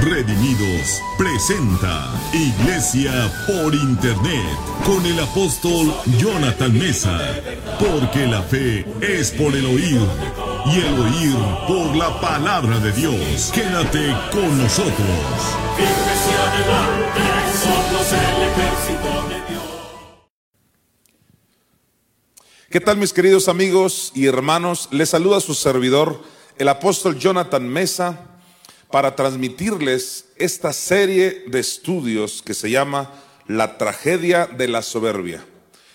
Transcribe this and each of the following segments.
Redimidos presenta Iglesia por Internet con el apóstol Jonathan Mesa. Porque la fe es por el oír y el oír por la palabra de Dios. Quédate con nosotros. ¿Qué tal mis queridos amigos y hermanos? Les saluda su servidor, el apóstol Jonathan Mesa para transmitirles esta serie de estudios que se llama La tragedia de la soberbia.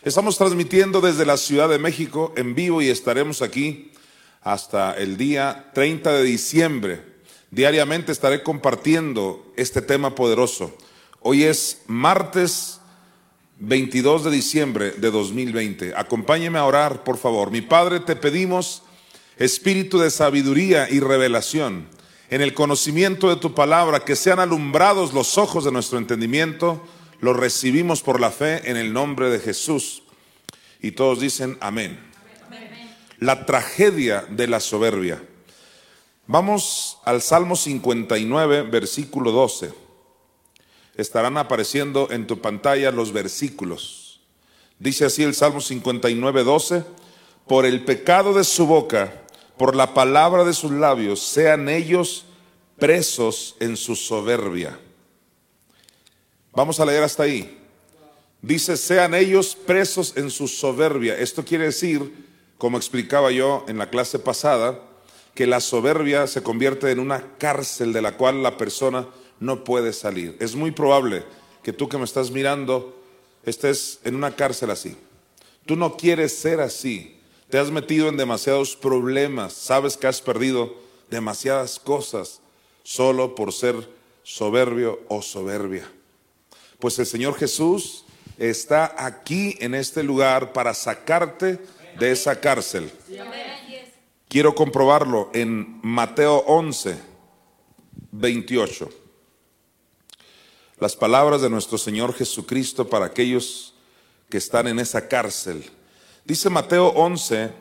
Estamos transmitiendo desde la Ciudad de México en vivo y estaremos aquí hasta el día 30 de diciembre. Diariamente estaré compartiendo este tema poderoso. Hoy es martes 22 de diciembre de 2020. Acompáñeme a orar, por favor. Mi Padre, te pedimos espíritu de sabiduría y revelación en el conocimiento de tu palabra, que sean alumbrados los ojos de nuestro entendimiento, lo recibimos por la fe en el nombre de Jesús. Y todos dicen amén. La tragedia de la soberbia. Vamos al Salmo 59, versículo 12. Estarán apareciendo en tu pantalla los versículos. Dice así el Salmo 59, 12. Por el pecado de su boca por la palabra de sus labios, sean ellos presos en su soberbia. Vamos a leer hasta ahí. Dice, sean ellos presos en su soberbia. Esto quiere decir, como explicaba yo en la clase pasada, que la soberbia se convierte en una cárcel de la cual la persona no puede salir. Es muy probable que tú que me estás mirando estés en una cárcel así. Tú no quieres ser así. Te has metido en demasiados problemas, sabes que has perdido demasiadas cosas solo por ser soberbio o soberbia. Pues el Señor Jesús está aquí en este lugar para sacarte de esa cárcel. Quiero comprobarlo en Mateo 11, 28. Las palabras de nuestro Señor Jesucristo para aquellos que están en esa cárcel. Dice Mateo 11,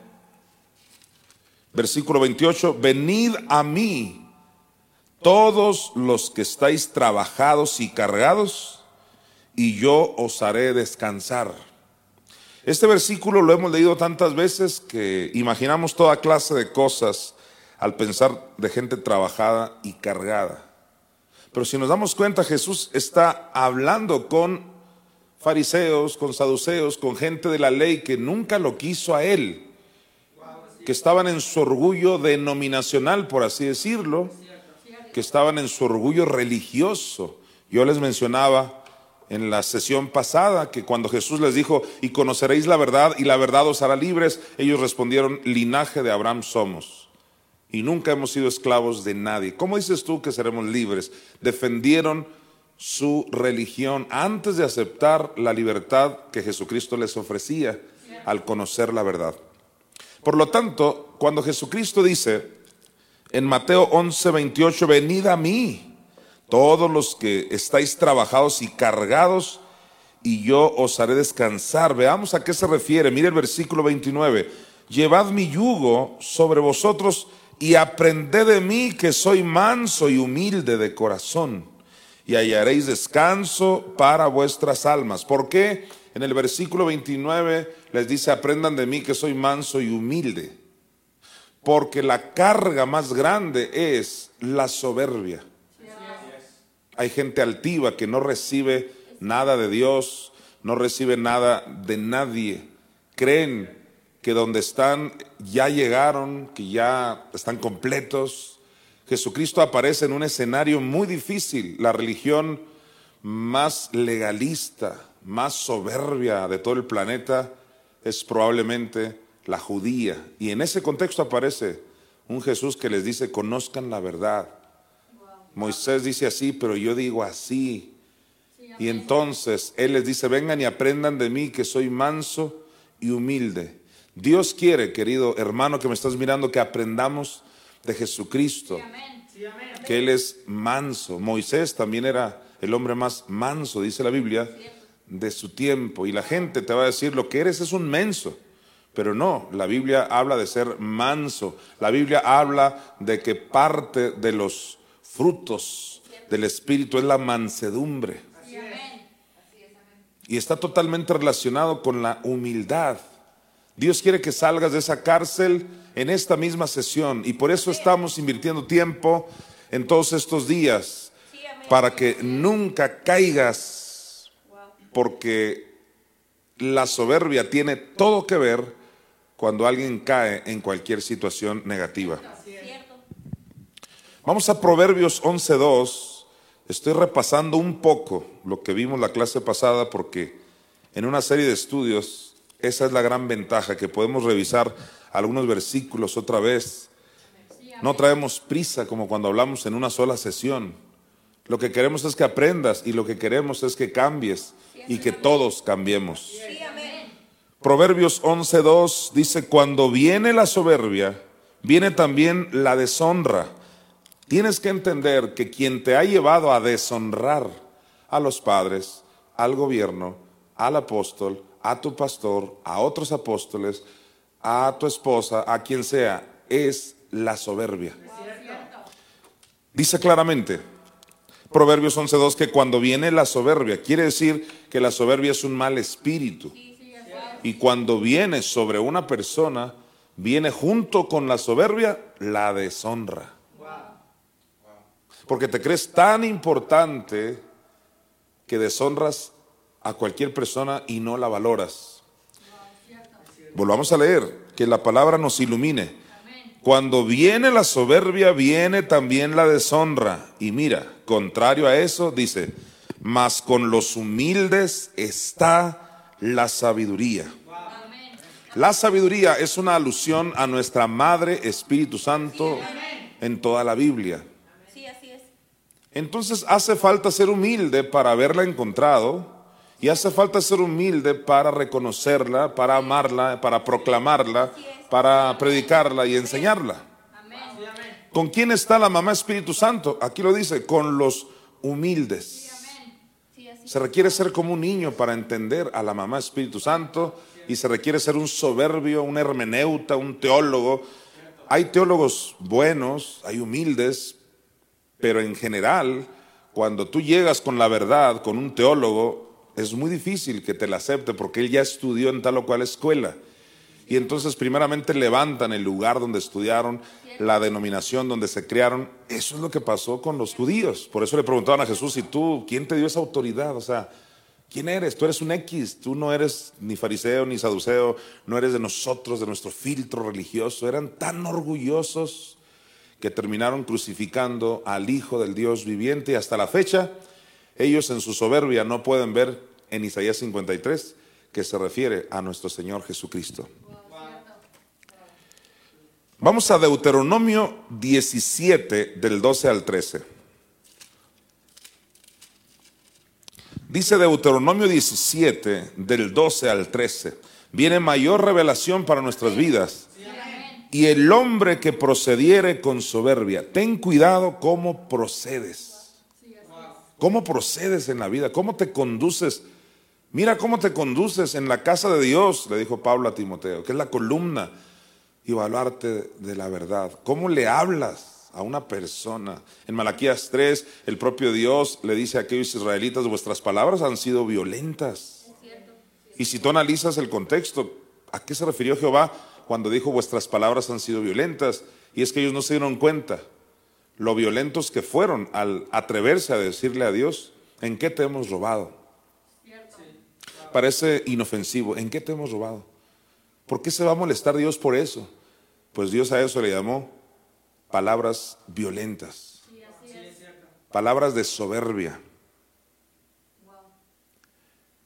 versículo 28, venid a mí todos los que estáis trabajados y cargados, y yo os haré descansar. Este versículo lo hemos leído tantas veces que imaginamos toda clase de cosas al pensar de gente trabajada y cargada. Pero si nos damos cuenta, Jesús está hablando con fariseos, con saduceos, con gente de la ley que nunca lo quiso a él, que estaban en su orgullo denominacional, por así decirlo, que estaban en su orgullo religioso. Yo les mencionaba en la sesión pasada que cuando Jesús les dijo, y conoceréis la verdad y la verdad os hará libres, ellos respondieron, linaje de Abraham somos. Y nunca hemos sido esclavos de nadie. ¿Cómo dices tú que seremos libres? Defendieron su religión antes de aceptar la libertad que Jesucristo les ofrecía al conocer la verdad. Por lo tanto, cuando Jesucristo dice en Mateo 11, 28, venid a mí, todos los que estáis trabajados y cargados, y yo os haré descansar. Veamos a qué se refiere. Mire el versículo 29. Llevad mi yugo sobre vosotros y aprended de mí que soy manso y humilde de corazón y hallaréis descanso para vuestras almas. ¿Por qué? En el versículo 29 les dice, aprendan de mí que soy manso y humilde. Porque la carga más grande es la soberbia. Hay gente altiva que no recibe nada de Dios, no recibe nada de nadie. Creen que donde están ya llegaron, que ya están completos, Jesucristo aparece en un escenario muy difícil, la religión más legalista, más soberbia de todo el planeta es probablemente la judía. Y en ese contexto aparece un Jesús que les dice, conozcan la verdad. Moisés dice así, pero yo digo así. y entonces Él les dice, vengan y aprendan de mí que soy manso y humilde. Dios quiere, querido hermano que me estás mirando, que aprendamos de Jesucristo, que Él es manso. Moisés también era el hombre más manso, dice la Biblia, de su tiempo. Y la gente te va a decir, lo que eres es un menso. Pero no, la Biblia habla de ser manso. La Biblia habla de que parte de los frutos del Espíritu es la mansedumbre. Y está totalmente relacionado con la humildad. Dios quiere que salgas de esa cárcel en esta misma sesión y por eso estamos invirtiendo tiempo en todos estos días para que nunca caigas porque la soberbia tiene todo que ver cuando alguien cae en cualquier situación negativa. Vamos a Proverbios 11.2. Estoy repasando un poco lo que vimos la clase pasada porque en una serie de estudios esa es la gran ventaja, que podemos revisar algunos versículos otra vez. No traemos prisa como cuando hablamos en una sola sesión. Lo que queremos es que aprendas y lo que queremos es que cambies y que todos cambiemos. Proverbios 11.2 dice, cuando viene la soberbia, viene también la deshonra Tienes que entender que quien te ha llevado a deshonrar a los padres, al gobierno, al apóstol, a tu pastor, a otros apóstoles, a tu esposa, a quien sea, es la soberbia. Dice claramente, Proverbios 11.2, que cuando viene la soberbia, quiere decir que la soberbia es un mal espíritu. Y cuando viene sobre una persona, viene junto con la soberbia la deshonra porque te crees tan importante que deshonras a cualquier persona y no la valoras. Volvamos a leer, que la palabra nos ilumine. Cuando viene la soberbia, viene también la deshonra. Y mira, contrario a eso, dice, mas con los humildes está la sabiduría. La sabiduría es una alusión a nuestra Madre Espíritu Santo en toda la Biblia. Entonces hace falta ser humilde para haberla encontrado y hace falta ser humilde para reconocerla, para amarla, para proclamarla, para predicarla y enseñarla. ¿Con quién está la mamá Espíritu Santo? Aquí lo dice, con los humildes. Se requiere ser como un niño para entender a la mamá Espíritu Santo y se requiere ser un soberbio, un hermeneuta, un teólogo. Hay teólogos buenos, hay humildes, pero en general, cuando tú llegas con la verdad, con un teólogo, es muy difícil que te la acepte porque él ya estudió en tal o cual escuela. Y entonces primeramente levantan el lugar donde estudiaron, la denominación donde se criaron. Eso es lo que pasó con los judíos. Por eso le preguntaban a Jesús, ¿y tú quién te dio esa autoridad? O sea, ¿quién eres? Tú eres un X, tú no eres ni fariseo ni saduceo, no eres de nosotros, de nuestro filtro religioso. Eran tan orgullosos que terminaron crucificando al Hijo del Dios viviente y hasta la fecha ellos en su soberbia no pueden ver en Isaías 53 que se refiere a nuestro Señor Jesucristo. Vamos a Deuteronomio 17 del 12 al 13. Dice Deuteronomio 17 del 12 al 13. Viene mayor revelación para nuestras vidas y el hombre que procediere con soberbia. Ten cuidado cómo procedes. ¿Cómo procedes en la vida? ¿Cómo te conduces? Mira cómo te conduces en la casa de Dios, le dijo Pablo a Timoteo, que es la columna y evaluarte de la verdad. ¿Cómo le hablas a una persona? En Malaquías 3, el propio Dios le dice a aquellos israelitas, vuestras palabras han sido violentas. Y si tú analizas el contexto, ¿a qué se refirió Jehová? cuando dijo vuestras palabras han sido violentas, y es que ellos no se dieron cuenta lo violentos que fueron al atreverse a decirle a Dios, ¿en qué te hemos robado? Parece inofensivo, ¿en qué te hemos robado? ¿Por qué se va a molestar Dios por eso? Pues Dios a eso le llamó palabras violentas, palabras de soberbia.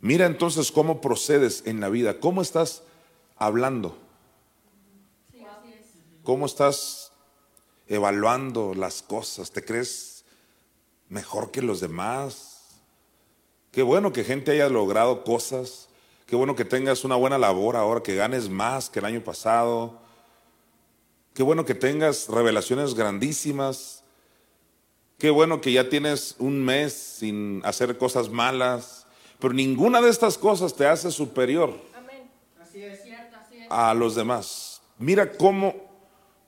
Mira entonces cómo procedes en la vida, cómo estás hablando. ¿Cómo estás evaluando las cosas? ¿Te crees mejor que los demás? Qué bueno que gente haya logrado cosas. Qué bueno que tengas una buena labor ahora, que ganes más que el año pasado. Qué bueno que tengas revelaciones grandísimas. Qué bueno que ya tienes un mes sin hacer cosas malas. Pero ninguna de estas cosas te hace superior a los demás. Mira cómo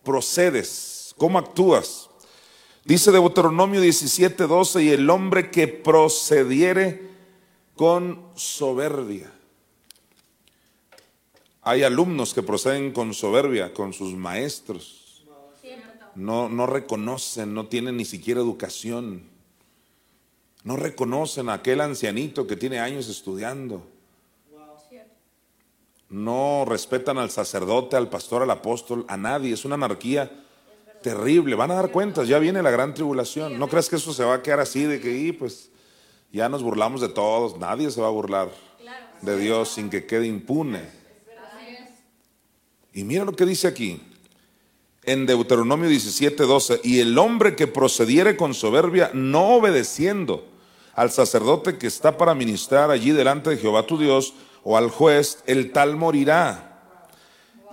procedes, cómo actúas. Dice Deuteronomio 17, 12, y el hombre que procediere con soberbia. Hay alumnos que proceden con soberbia, con sus maestros. No, no reconocen, no tienen ni siquiera educación. No reconocen a aquel ancianito que tiene años estudiando. No respetan al sacerdote, al pastor, al apóstol, a nadie. Es una anarquía terrible. Van a dar cuentas, ya viene la gran tribulación. No crees que eso se va a quedar así de que, pues, ya nos burlamos de todos. Nadie se va a burlar de Dios sin que quede impune. Y mira lo que dice aquí en Deuteronomio 17, 12. Y el hombre que procediere con soberbia, no obedeciendo al sacerdote que está para ministrar allí delante de Jehová tu Dios, o al juez, el tal morirá.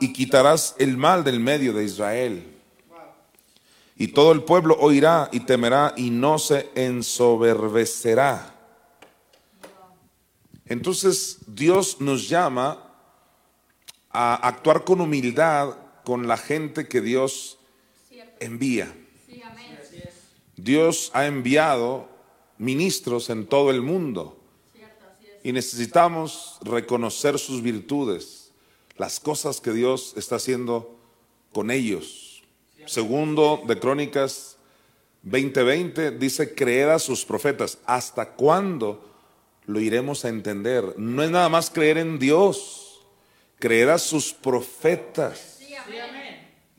Y quitarás el mal del medio de Israel. Y todo el pueblo oirá y temerá y no se ensoberbecerá. Entonces Dios nos llama a actuar con humildad con la gente que Dios envía. Dios ha enviado ministros en todo el mundo y necesitamos reconocer sus virtudes, las cosas que Dios está haciendo con ellos. Segundo de Crónicas 20:20 dice, creer a sus profetas. ¿Hasta cuándo lo iremos a entender? No es nada más creer en Dios, creer a sus profetas.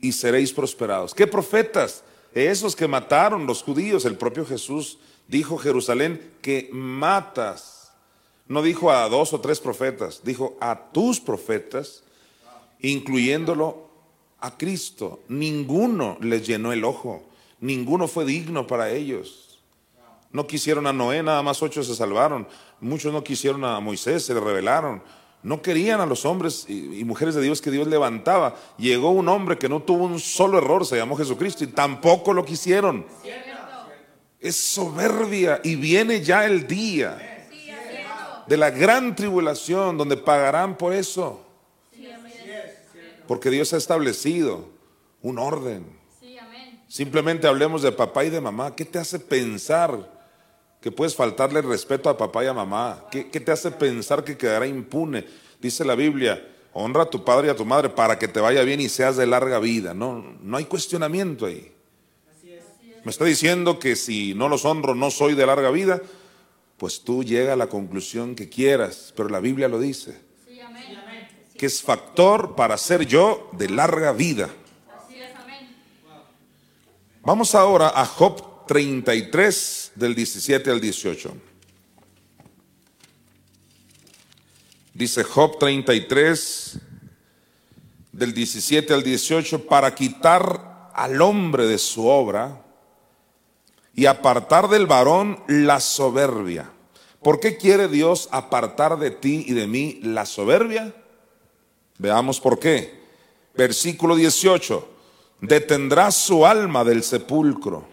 Y seréis prosperados. ¿Qué profetas? Esos que mataron los judíos. El propio Jesús dijo Jerusalén que matas no dijo a dos o tres profetas, dijo a tus profetas, incluyéndolo a Cristo. Ninguno les llenó el ojo, ninguno fue digno para ellos. No quisieron a Noé, nada más ocho se salvaron. Muchos no quisieron a Moisés, se le rebelaron. No querían a los hombres y mujeres de Dios que Dios levantaba. Llegó un hombre que no tuvo un solo error, se llamó Jesucristo, y tampoco lo quisieron. Es soberbia y viene ya el día de la gran tribulación donde pagarán por eso. Porque Dios ha establecido un orden. Simplemente hablemos de papá y de mamá. ¿Qué te hace pensar que puedes faltarle respeto a papá y a mamá? ¿Qué, te hace pensar que quedará impune? Dice la Biblia, honra a tu padre y a tu madre para que te vaya bien y seas de larga vida. No, no hay cuestionamiento ahí. Me está diciendo que si no los honro no soy de larga vida pues tú llega a la conclusión que quieras, pero la Biblia lo dice. Que es factor para ser yo de larga vida. Vamos ahora a Job 33 del 17 al 18. Dice Job 33 del 17 al 18, para quitar al hombre de su obra y apartar del varón la soberbia. ¿Por qué quiere Dios apartar de ti y de mí la soberbia? Veamos por qué. Versículo 18. Detendrá su alma del sepulcro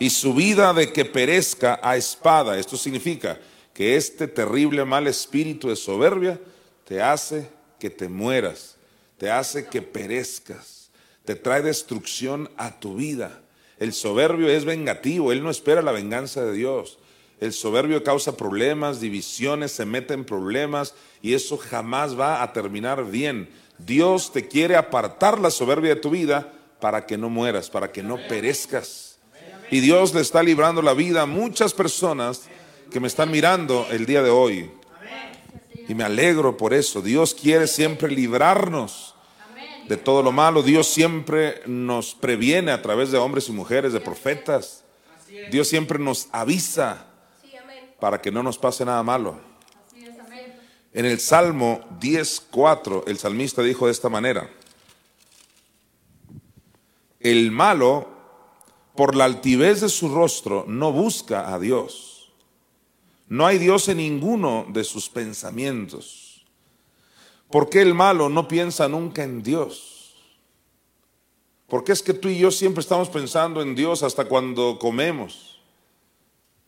y su vida de que perezca a espada. Esto significa que este terrible mal espíritu de soberbia te hace que te mueras, te hace que perezcas, te trae destrucción a tu vida. El soberbio es vengativo, él no espera la venganza de Dios. El soberbio causa problemas, divisiones, se mete en problemas y eso jamás va a terminar bien. Dios te quiere apartar la soberbia de tu vida para que no mueras, para que no perezcas. Y Dios le está librando la vida a muchas personas que me están mirando el día de hoy. Y me alegro por eso. Dios quiere siempre librarnos de todo lo malo. Dios siempre nos previene a través de hombres y mujeres, de profetas. Dios siempre nos avisa para que no nos pase nada malo. En el Salmo 10.4, el salmista dijo de esta manera, el malo, por la altivez de su rostro, no busca a Dios. No hay Dios en ninguno de sus pensamientos. ¿Por qué el malo no piensa nunca en Dios? ¿Por qué es que tú y yo siempre estamos pensando en Dios hasta cuando comemos?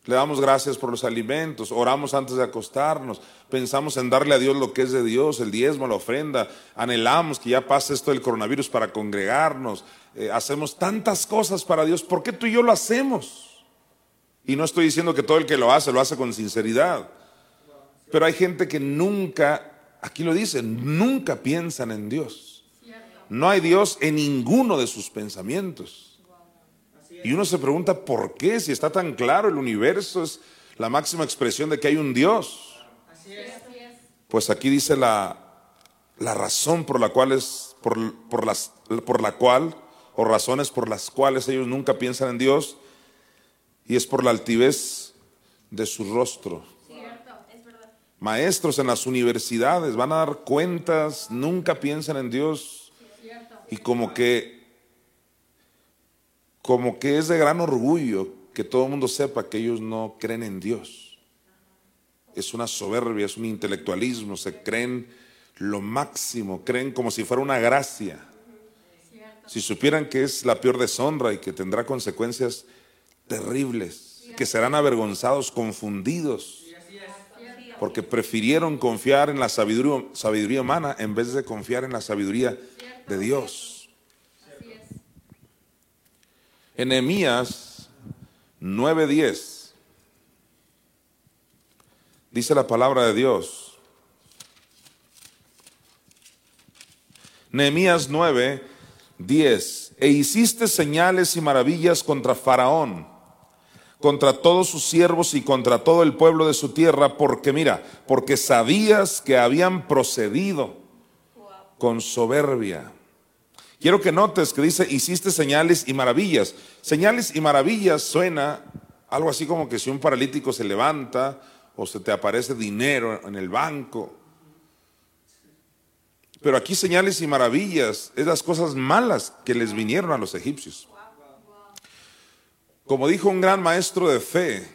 Le damos gracias por los alimentos, oramos antes de acostarnos, pensamos en darle a Dios lo que es de Dios, el diezmo, la ofrenda, anhelamos que ya pase esto del coronavirus para congregarnos, eh, hacemos tantas cosas para Dios, ¿por qué tú y yo lo hacemos? Y no estoy diciendo que todo el que lo hace lo hace con sinceridad, pero hay gente que nunca, aquí lo dice, nunca piensan en Dios. No hay Dios en ninguno de sus pensamientos. Y uno se pregunta, ¿por qué? Si está tan claro, el universo es la máxima expresión de que hay un Dios. Pues aquí dice la, la razón por la cual es, por, por, las, por la cual, o razones por las cuales ellos nunca piensan en Dios, y es por la altivez de su rostro. Maestros en las universidades van a dar cuentas, nunca piensan en Dios, y como que como que es de gran orgullo que todo el mundo sepa que ellos no creen en Dios. Es una soberbia, es un intelectualismo, se creen lo máximo, creen como si fuera una gracia. Si supieran que es la peor deshonra y que tendrá consecuencias terribles, que serán avergonzados, confundidos, porque prefirieron confiar en la sabiduría, sabiduría humana en vez de confiar en la sabiduría de Dios. Enemías 9:10 dice la palabra de Dios. Nehemías 9, 10. E hiciste señales y maravillas contra Faraón, contra todos sus siervos y contra todo el pueblo de su tierra, porque mira, porque sabías que habían procedido con soberbia Quiero que notes que dice, hiciste señales y maravillas. Señales y maravillas suena algo así como que si un paralítico se levanta o se te aparece dinero en el banco. Pero aquí señales y maravillas es las cosas malas que les vinieron a los egipcios. Como dijo un gran maestro de fe,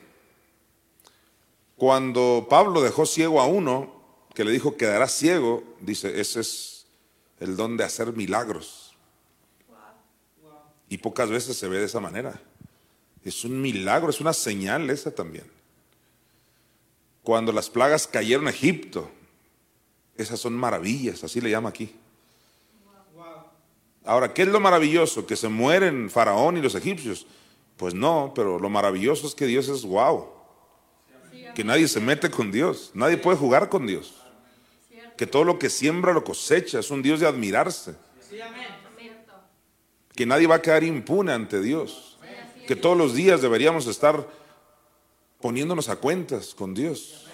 cuando Pablo dejó ciego a uno, que le dijo quedará ciego, dice, ese es el don de hacer milagros. Y pocas veces se ve de esa manera. Es un milagro, es una señal esa también. Cuando las plagas cayeron a Egipto, esas son maravillas, así le llama aquí. Ahora, ¿qué es lo maravilloso? ¿Que se mueren Faraón y los egipcios? Pues no, pero lo maravilloso es que Dios es wow. Que nadie se mete con Dios, nadie puede jugar con Dios. Que todo lo que siembra lo cosecha, es un Dios de admirarse que nadie va a quedar impune ante Dios, que todos los días deberíamos estar poniéndonos a cuentas con Dios.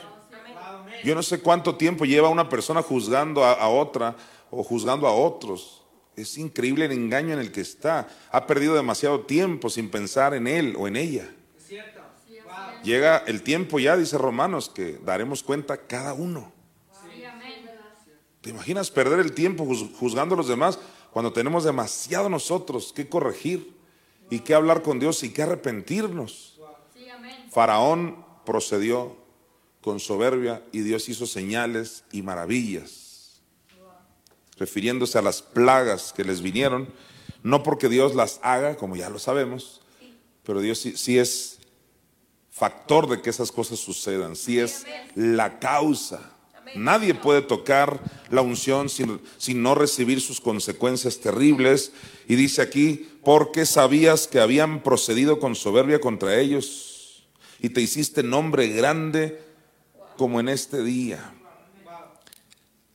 Yo no sé cuánto tiempo lleva una persona juzgando a, otra o juzgando a otros. Es increíble el engaño en el que está. Ha perdido demasiado tiempo sin pensar en él o en ella. Llega el tiempo ya, dice Romanos, que daremos cuenta cada uno. ¿Te imaginas perder el tiempo juzgando a los demás? Cuando tenemos demasiado nosotros que corregir y que hablar con Dios y que arrepentirnos. Faraón procedió con soberbia y Dios hizo señales y maravillas, refiriéndose a las plagas que les vinieron, no porque Dios las haga, como ya lo sabemos, pero Dios sí, es factor de que esas cosas sucedan, sí es la causa. Nadie puede tocar la unción sin, no recibir sus consecuencias terribles. Y dice aquí, porque sabías que habían procedido con soberbia contra ellos y te hiciste nombre grande como en este día.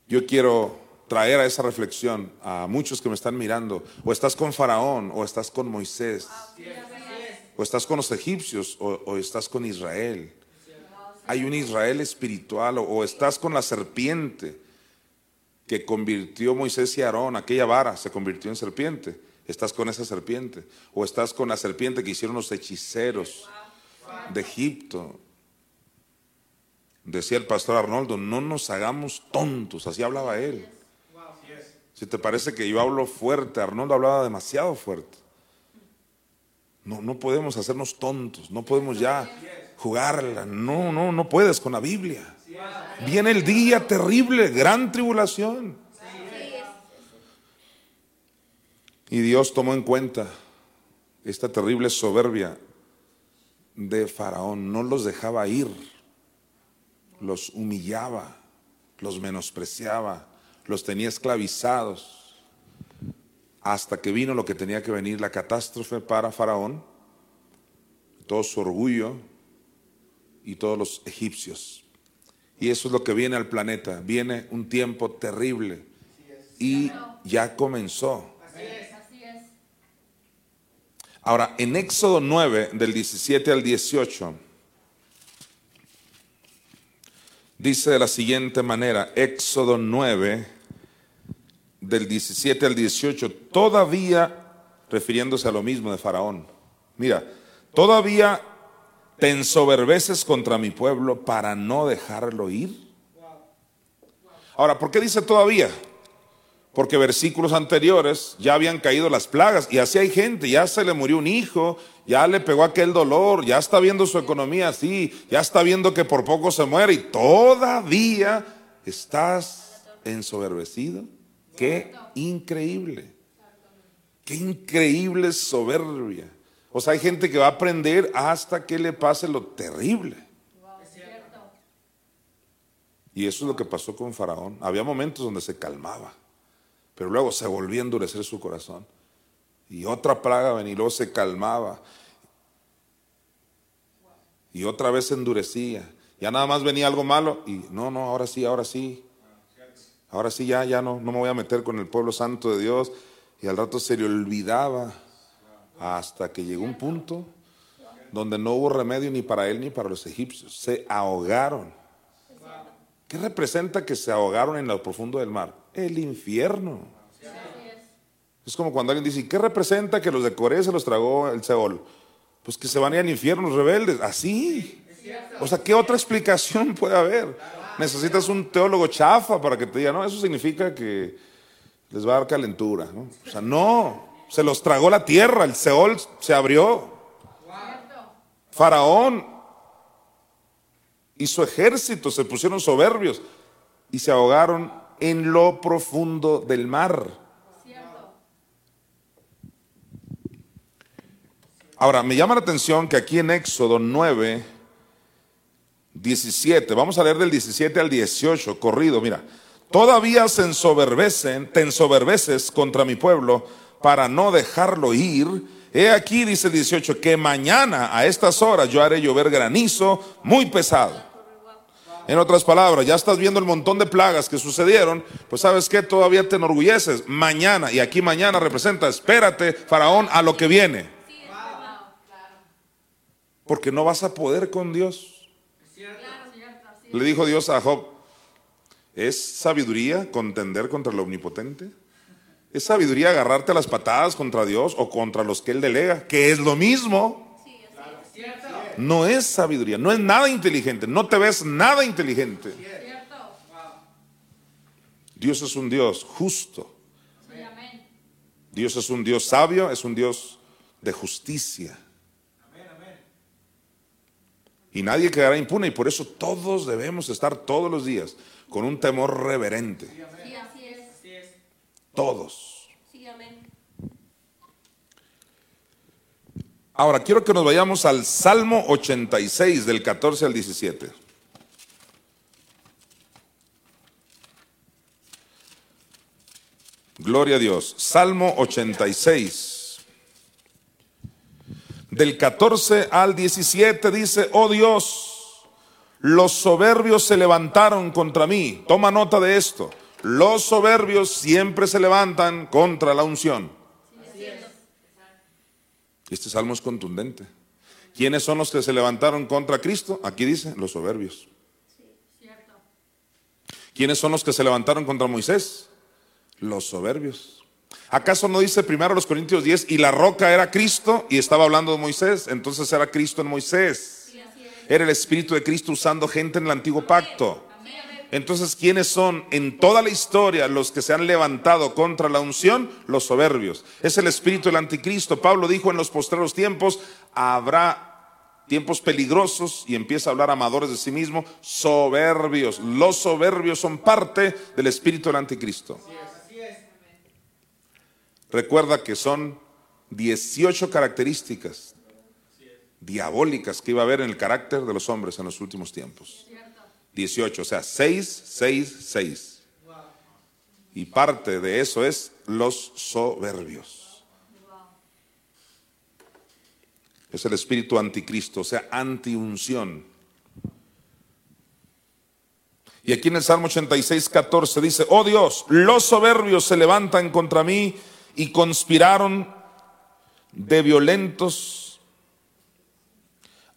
Yo quiero traer a esa reflexión a muchos que me están mirando, o estás con Faraón, o estás con Moisés, o estás con los egipcios, o estás con Israel hay un Israel espiritual o, estás con la serpiente que convirtió Moisés y Aarón, aquella vara se convirtió en serpiente. Estás con esa serpiente. O estás con la serpiente que hicieron los hechiceros de Egipto. Decía el pastor Arnoldo, no nos hagamos tontos, así hablaba él. Si te parece que yo hablo fuerte, Arnoldo hablaba demasiado fuerte. No, no podemos hacernos tontos, no podemos ya jugarla. No, no, no puedes con la Biblia. Viene el día terrible, gran tribulación. Y Dios tomó en cuenta esta terrible soberbia de Faraón, no los dejaba ir, los humillaba, los menospreciaba, los tenía esclavizados, hasta que vino lo que tenía que venir, la catástrofe para Faraón, todo su orgullo y todos los egipcios. Y eso es lo que viene al planeta, viene un tiempo terrible y ya comenzó. Ahora, en Éxodo 9, del 17 al 18, dice de la siguiente manera, Éxodo 9, del 17 al 18, todavía, refiriéndose a lo mismo de Faraón, mira, todavía te ensoberbeces contra mi pueblo para no dejarlo ir. Ahora, ¿por qué dice todavía? porque versículos anteriores ya habían caído las plagas y así hay gente, ya se le murió un hijo, ya le pegó aquel dolor, ya está viendo su economía así, ya está viendo que por poco se muere y todavía estás ensoberbecido. Qué increíble, qué increíble soberbia. Hay gente que va a aprender hasta que le pase lo terrible. Y eso es lo que pasó con Faraón. Había momentos donde se calmaba. Pero luego se volvía a endurecer su corazón. Y otra plaga venía y luego se calmaba. Y otra vez se endurecía. Ya nada más venía algo malo y no, no, ahora sí, ahora sí. Ahora sí, ya, ya no, no me voy a meter con el pueblo santo de Dios. Y al rato se le olvidaba hasta que llegó un punto donde no hubo remedio ni para él ni para los egipcios. Se ahogaron. ¿Qué representa que se ahogaron en lo profundo del mar? el infierno. Es como cuando alguien dice, ¿qué representa que los de Corea se los tragó el Seol? Pues que se van a ir al infierno los rebeldes. Así. O sea, ¿qué otra explicación puede haber? Necesitas un teólogo chafa para que te diga, no, eso significa que les va a dar calentura. O sea, no, se los tragó la tierra, el Seol se abrió. Faraón y su ejército se pusieron soberbios y se ahogaron en lo profundo del mar. Ahora, me llama la atención que aquí en Éxodo 9, 17, vamos a leer del 17 al 18, corrido, mira, todavía se ensoberbecen, te ensoberbeces contra mi pueblo para no dejarlo ir. He aquí, dice el 18, que mañana a estas horas yo haré llover granizo muy pesado en otras palabras, ya estás viendo el montón de plagas que sucedieron, pues sabes que todavía te enorgulleces. Mañana, y aquí mañana representa, espérate, faraón, a lo que viene. Porque no vas a poder con Dios. Le dijo Dios a Job, ¿es sabiduría contender contra el omnipotente? ¿Es sabiduría agarrarte a las patadas contra Dios o contra los que Él delega? Que es lo mismo no es sabiduría, no es nada inteligente, no te ves nada inteligente. Dios es un Dios justo. Dios es un Dios sabio, es un Dios de justicia. Y nadie quedará impune y por eso todos debemos estar todos los días con un temor reverente. Todos. Ahora, quiero que nos vayamos al Salmo 86, del 14 al 17. Gloria a Dios. Salmo 86. Del 14 al 17 dice, oh Dios, los soberbios se levantaron contra mí. Toma nota de esto. Los soberbios siempre se levantan contra la unción. Este salmo es contundente. ¿Quiénes son los que se levantaron contra Cristo? Aquí dice, los soberbios. ¿Quiénes son los que se levantaron contra Moisés? Los soberbios. ¿Acaso no dice primero los Corintios 10 y la roca era Cristo y estaba hablando de Moisés? Entonces era Cristo en Moisés. Era el Espíritu de Cristo usando gente en el antiguo pacto. Entonces, ¿quiénes son en toda la historia los que se han levantado contra la unción? Los soberbios. Es el espíritu del anticristo. Pablo dijo en los postreros tiempos, habrá tiempos peligrosos y empieza a hablar amadores de sí mismo, soberbios. Los soberbios son parte del espíritu del anticristo. Recuerda que son 18 características diabólicas que iba a haber en el carácter de los hombres en los últimos tiempos. 18, o sea, 6, 6, 6. Y parte de eso es los soberbios. Es el espíritu anticristo, o sea, antiunción. Y aquí en el Salmo 86, 14 dice, oh Dios, los soberbios se levantan contra mí y conspiraron de violentos.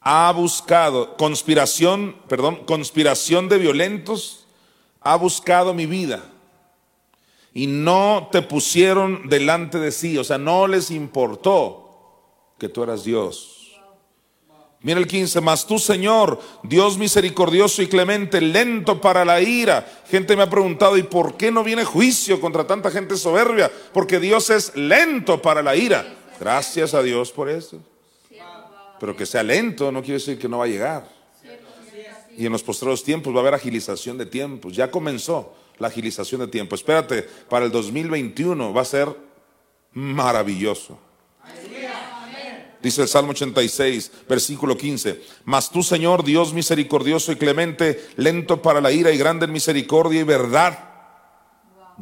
Ha buscado, conspiración, perdón, conspiración de violentos, ha buscado mi vida. Y no te pusieron delante de sí, o sea, no les importó que tú eras Dios. Mira el 15, mas tú Señor, Dios misericordioso y clemente, lento para la ira. Gente me ha preguntado, ¿y por qué no viene juicio contra tanta gente soberbia? Porque Dios es lento para la ira. Gracias a Dios por eso. Pero que sea lento no quiere decir que no va a llegar. Y en los postreros tiempos va a haber agilización de tiempos. Ya comenzó la agilización de tiempo. Espérate, para el 2021 va a ser maravilloso. Dice el Salmo 86, versículo 15. Mas tú, Señor, Dios misericordioso y clemente, lento para la ira y grande en misericordia y verdad.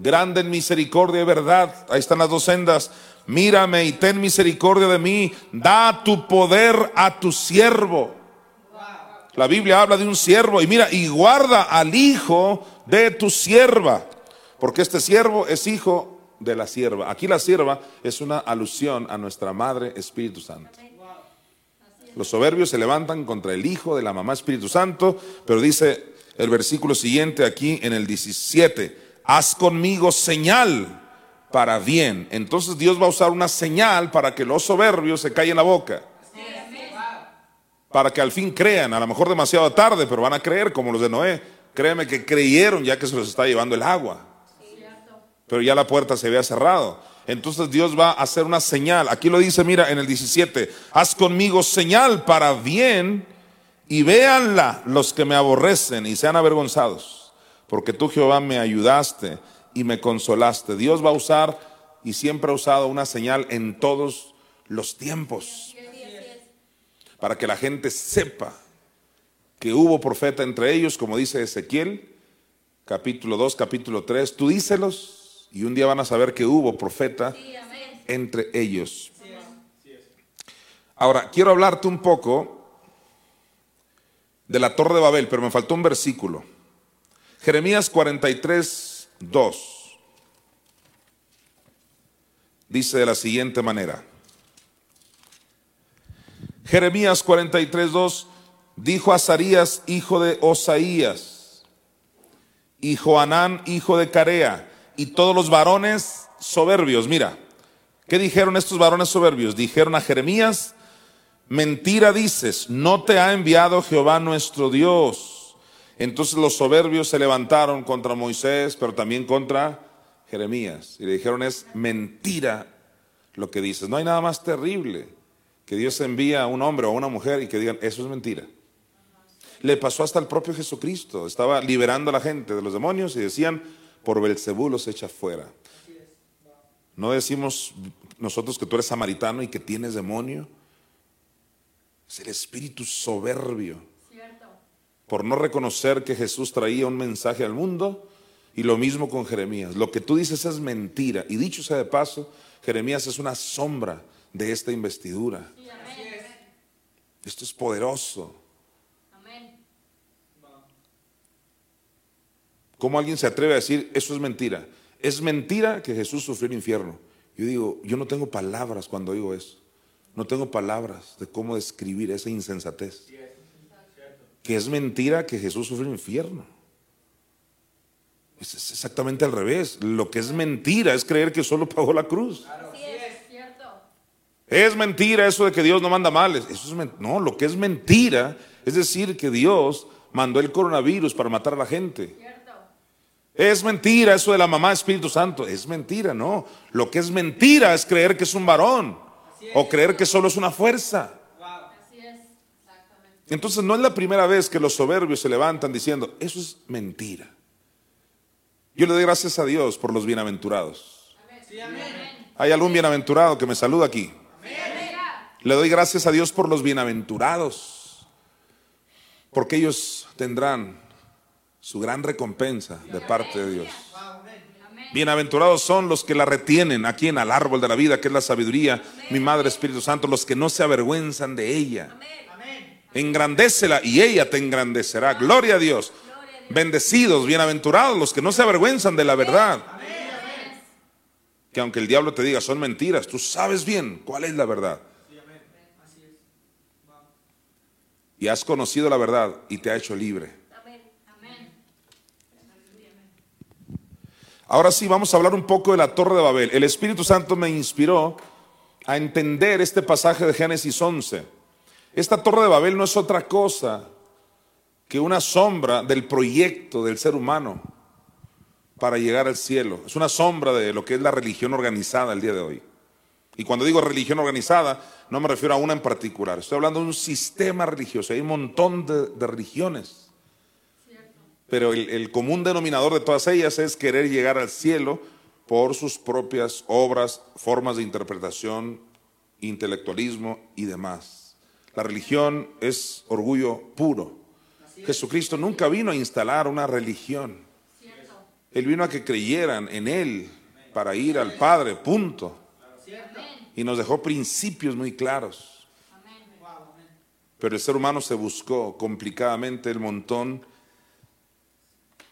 Grande en misericordia y verdad. Ahí están las dos sendas. Mírame y ten misericordia de mí. Da tu poder a tu siervo. La Biblia habla de un siervo y mira, y guarda al hijo de tu sierva. Porque este siervo es hijo de la sierva. Aquí la sierva es una alusión a nuestra Madre Espíritu Santo. Los soberbios se levantan contra el Hijo de la Mamá Espíritu Santo, pero dice el versículo siguiente aquí en el 17, haz conmigo señal para bien. Entonces Dios va a usar una señal para que los soberbios se callen la boca. Para que al fin crean, a lo mejor demasiado tarde, pero van a creer como los de Noé. Créeme que creyeron ya que se los está llevando el agua pero ya la puerta se había cerrado. Entonces Dios va a hacer una señal. Aquí lo dice, mira, en el 17, haz conmigo señal para bien y véanla los que me aborrecen y sean avergonzados, porque tú Jehová me ayudaste y me consolaste. Dios va a usar y siempre ha usado una señal en todos los tiempos, para que la gente sepa que hubo profeta entre ellos, como dice Ezequiel, capítulo 2, capítulo 3, tú díselos y un día van a saber que hubo profeta entre ellos. Ahora, quiero hablarte un poco de la Torre de Babel, pero me faltó un versículo. Jeremías 43, 2. Dice de la siguiente manera. Jeremías 43, 2 dijo Azarías, hijo de Osaías, y Joanán, hijo de Carea, y todos los varones soberbios. Mira, ¿qué dijeron estos varones soberbios? Dijeron a Jeremías, mentira dices, no te ha enviado Jehová nuestro Dios. Entonces los soberbios se levantaron contra Moisés, pero también contra Jeremías. Y le dijeron, es mentira lo que dices. No hay nada más terrible que Dios envía a un hombre o a una mujer y que digan, eso es mentira. Le pasó hasta el propio Jesucristo. Estaba liberando a la gente de los demonios y decían, por Belcebú los echa fuera. No decimos nosotros que tú eres samaritano y que tienes demonio. Es el espíritu soberbio. Por no reconocer que Jesús traía un mensaje al mundo. Y lo mismo con Jeremías. Lo que tú dices es mentira. Y dicho sea de paso, Jeremías es una sombra de esta investidura. Esto es poderoso. ¿Cómo alguien se atreve a decir, eso es mentira? Es mentira que Jesús sufrió el infierno. Yo digo, yo no tengo palabras cuando digo eso. No tengo palabras de cómo describir esa insensatez. Que es mentira que Jesús sufrió el infierno. Es exactamente al revés. Lo que es mentira es creer que solo pagó la cruz. Es mentira eso de que Dios no manda males. Eso es no, lo que es mentira es decir que Dios mandó el coronavirus para matar a la gente. Es mentira eso de la mamá Espíritu Santo. Es mentira, no. Lo que es mentira es creer que es un varón o creer que solo es una fuerza. Entonces no es la primera vez que los soberbios se levantan diciendo, eso es mentira. Yo le doy gracias a Dios por los bienaventurados. ¿Hay algún bienaventurado que me saluda aquí? Le doy gracias a Dios por los bienaventurados, porque ellos tendrán su gran recompensa de parte de Dios. Bienaventurados son los que la retienen aquí en el árbol de la vida, que es la sabiduría, mi Madre Espíritu Santo, los que no se avergüenzan de ella. Engrandécela y ella te engrandecerá. Gloria a Dios. Bendecidos, bienaventurados los que no se avergüenzan de la verdad. Que aunque el diablo te diga son mentiras, tú sabes bien cuál es la verdad. Y has conocido la verdad y te ha hecho libre. Ahora sí, vamos a hablar un poco de la Torre de Babel. El Espíritu Santo me inspiró a entender este pasaje de Génesis 11. Esta Torre de Babel no es otra cosa que una sombra del proyecto del ser humano para llegar al cielo. Es una sombra de lo que es la religión organizada el día de hoy. Y cuando digo religión organizada, no me refiero a una en particular. Estoy hablando de un sistema religioso. Hay un montón de, religiones pero el, común denominador de todas ellas es querer llegar al cielo por sus propias obras, formas de interpretación, intelectualismo y demás. La religión es orgullo puro. Jesucristo nunca vino a instalar una religión. Él vino a que creyeran en Él para ir al Padre, punto. Y nos dejó principios muy claros. Pero el ser humano se buscó complicadamente el montón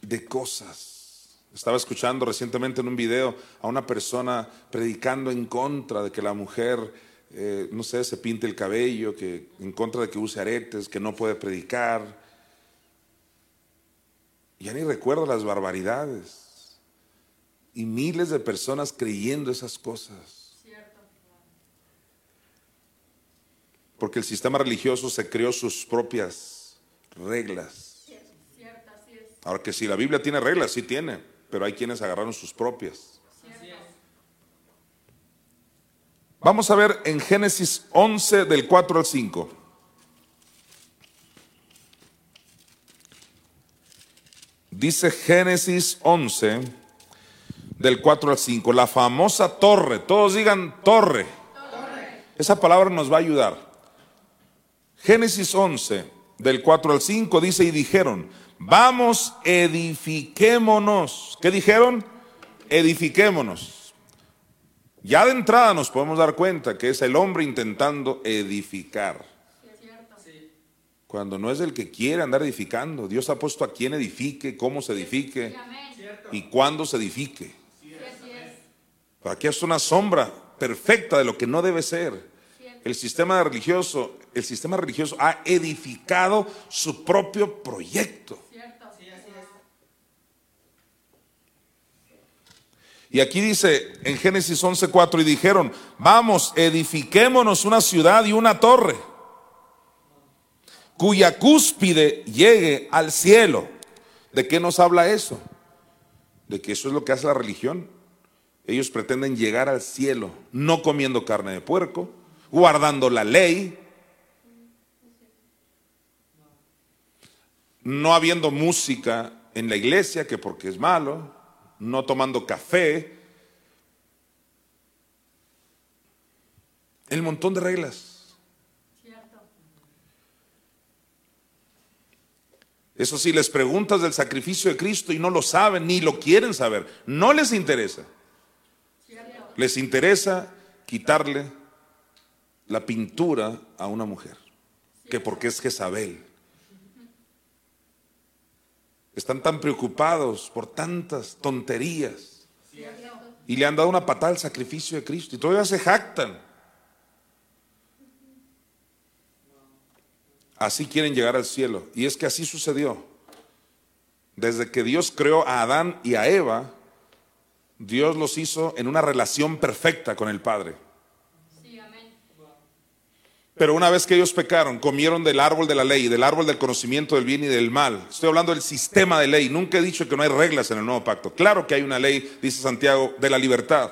de cosas. Estaba escuchando recientemente en un video a una persona predicando en contra de que la mujer, eh, no sé, se pinte el cabello, que en contra de que use aretes, que no puede predicar. Ya ni recuerdo las barbaridades. Y miles de personas creyendo esas cosas. Porque el sistema religioso se creó sus propias reglas Ahora que si la Biblia tiene reglas, sí tiene, pero hay quienes agarraron sus propias. Vamos a ver en Génesis 11 del 4 al 5. Dice Génesis 11 del 4 al 5, la famosa torre, todos digan torre. torre. Esa palabra nos va a ayudar. Génesis 11 del 4 al 5 dice y dijeron, Vamos, edifiquémonos. ¿Qué dijeron? Edifiquémonos. Ya de entrada nos podemos dar cuenta que es el hombre intentando edificar. Cuando no es el que quiere andar edificando. Dios ha puesto a quien edifique, cómo se edifique y cuándo se edifique. Aquí es una sombra perfecta de lo que no debe ser. El sistema religioso, el sistema religioso ha edificado su propio proyecto. Y aquí dice en Génesis 11:4 y dijeron, vamos, edifiquémonos una ciudad y una torre cuya cúspide llegue al cielo. ¿De qué nos habla eso? De que eso es lo que hace la religión. Ellos pretenden llegar al cielo no comiendo carne de puerco, guardando la ley, no habiendo música en la iglesia, que porque es malo, no tomando café, el montón de reglas. Eso sí, les preguntas del sacrificio de Cristo y no lo saben ni lo quieren saber. No les interesa. Les interesa quitarle la pintura a una mujer, que porque es Jezabel. Están tan preocupados por tantas tonterías. Y le han dado una patada al sacrificio de Cristo. Y todavía se jactan. Así quieren llegar al cielo. Y es que así sucedió. Desde que Dios creó a Adán y a Eva, Dios los hizo en una relación perfecta con el Padre. Pero una vez que ellos pecaron, comieron del árbol de la ley, del árbol del conocimiento del bien y del mal. Estoy hablando del sistema de ley. Nunca he dicho que no hay reglas en el nuevo pacto. Claro que hay una ley, dice Santiago, de la libertad.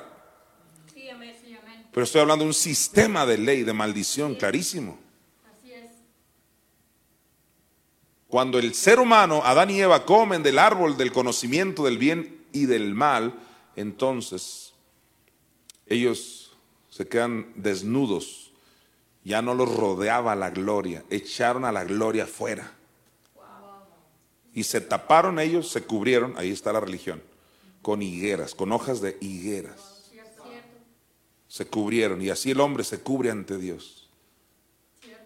Pero estoy hablando de un sistema de ley, de maldición, clarísimo. Cuando el ser humano, Adán y Eva, comen del árbol del conocimiento del bien y del mal, entonces ellos se quedan desnudos Ya no los rodeaba la gloria, echaron a la gloria fuera. Y se taparon ellos, se cubrieron, ahí está la religión, con higueras, con hojas de higueras. Se cubrieron y así el hombre se cubre ante Dios.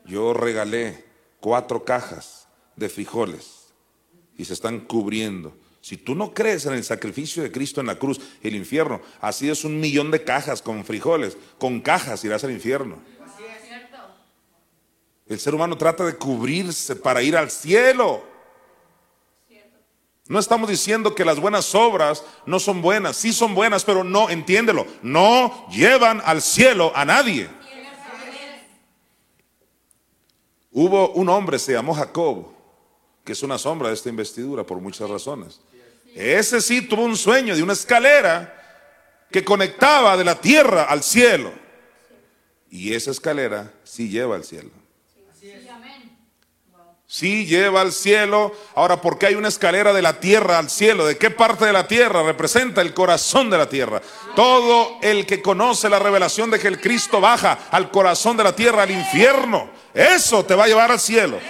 Yo regalé cuatro cajas de frijoles y se están cubriendo. Si tú no crees en el sacrificio de Cristo en la cruz, el infierno, así es un millón de cajas con frijoles, con cajas irás al infierno. El ser humano trata de cubrirse para ir al cielo. No estamos diciendo que las buenas obras no son buenas, sí son buenas, pero no, entiéndelo, no llevan al cielo a nadie. Hubo un hombre, se llamó Jacob, que es una sombra de esta investidura por muchas razones. Ese sí tuvo un sueño de una escalera que conectaba de la tierra al cielo. Y esa escalera sí lleva al cielo. Sí lleva al cielo. Ahora, ¿por qué hay una escalera de la tierra al cielo? ¿De qué parte de la tierra? Representa el corazón de la tierra. Todo el que conoce la revelación de que el Cristo baja al corazón de la tierra, al infierno, eso te va a llevar al cielo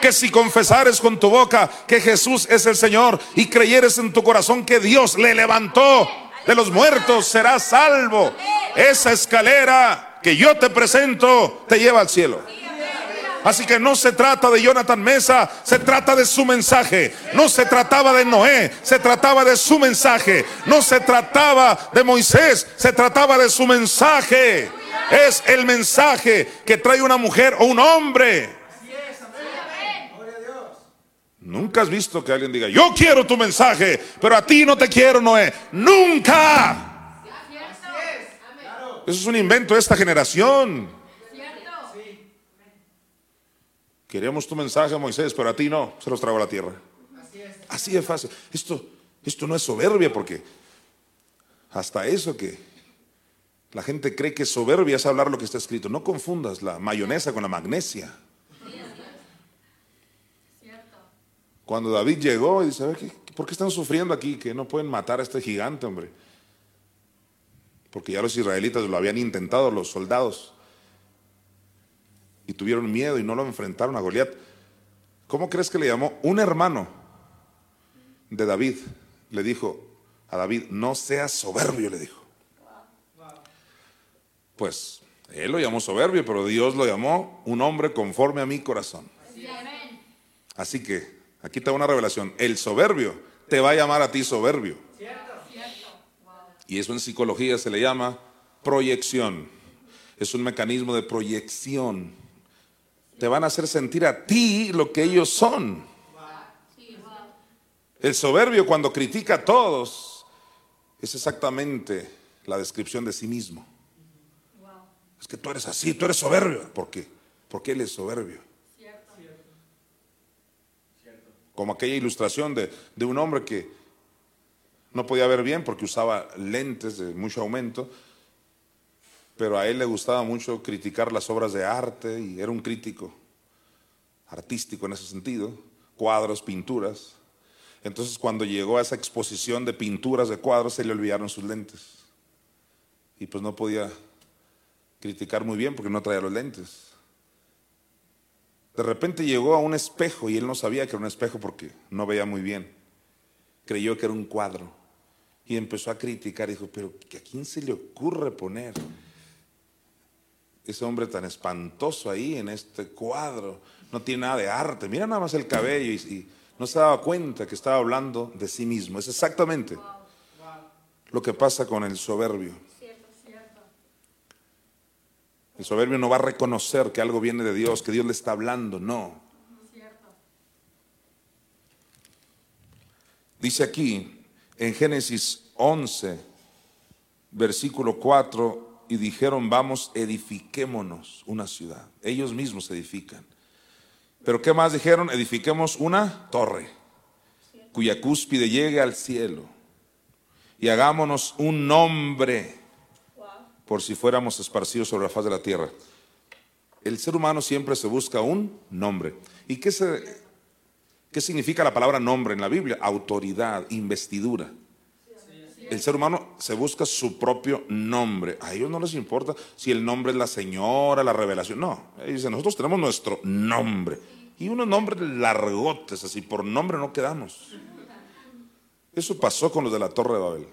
que si confesares con tu boca que Jesús es el Señor y creyeres en tu corazón que Dios le levantó de los muertos, serás salvo. Esa escalera que yo te presento te lleva al cielo. Así que no se trata de Jonathan Mesa, se trata de su mensaje. No se trataba de Noé, se trataba de su mensaje. No se trataba de Moisés, se trataba de su mensaje. Es el mensaje que trae una mujer o un hombre Nunca has visto que alguien diga, yo quiero tu mensaje, pero a ti no te quiero, Noé. Nunca. Eso es un invento de esta generación. Queremos tu mensaje, Moisés, pero a ti no. Se los trago a la tierra. Así de fácil. Esto, esto no es soberbia porque hasta eso que la gente cree que soberbia es hablar lo que está escrito. No confundas la mayonesa con la magnesia. Cuando David llegó y dice, ¿por qué están sufriendo aquí? Que no pueden matar a este gigante, hombre. Porque ya los israelitas lo habían intentado, los soldados. Y tuvieron miedo y no lo enfrentaron a Goliat. ¿Cómo crees que le llamó? Un hermano de David le dijo a David, no seas soberbio, le dijo. Pues él lo llamó soberbio, pero Dios lo llamó un hombre conforme a mi corazón. Así que Aquí está una revelación. El soberbio te va a llamar a ti soberbio. Y eso en psicología se le llama proyección. Es un mecanismo de proyección. Te van a hacer sentir a ti lo que ellos son. El soberbio cuando critica a todos es exactamente la descripción de sí mismo. Es que tú eres así, tú eres soberbio. ¿Por qué? Porque él es soberbio. como aquella ilustración de, un hombre que no podía ver bien porque usaba lentes de mucho aumento, pero a él le gustaba mucho criticar las obras de arte y era un crítico artístico en ese sentido, cuadros, pinturas. Entonces cuando llegó a esa exposición de pinturas de cuadros se le olvidaron sus lentes y pues no podía criticar muy bien porque no traía los lentes. De repente llegó a un espejo y él no sabía que era un espejo porque no veía muy bien. Creyó que era un cuadro. Y empezó a criticar. Dijo, pero ¿a quién se le ocurre poner ese hombre tan espantoso ahí en este cuadro? No tiene nada de arte. Mira nada más el cabello y, no se daba cuenta que estaba hablando de sí mismo. Es exactamente lo que pasa con el soberbio. El soberbio no va a reconocer que algo viene de Dios, que Dios le está hablando, no. Dice aquí en Génesis 11, versículo 4, y dijeron, vamos, edifiquémonos una ciudad. Ellos mismos edifican. Pero ¿qué más dijeron? Edifiquemos una torre cuya cúspide llegue al cielo y hagámonos un nombre por si fuéramos esparcidos sobre la faz de la tierra. El ser humano siempre se busca un nombre. ¿Y qué, qué significa la palabra nombre en la Biblia? Autoridad, investidura. El ser humano se busca su propio nombre. A ellos no les importa si el nombre es la señora, la revelación. No, ellos dicen, nosotros tenemos nuestro nombre. Y unos nombres largotes, así por nombre no quedamos. Eso pasó con los de la Torre de Babel.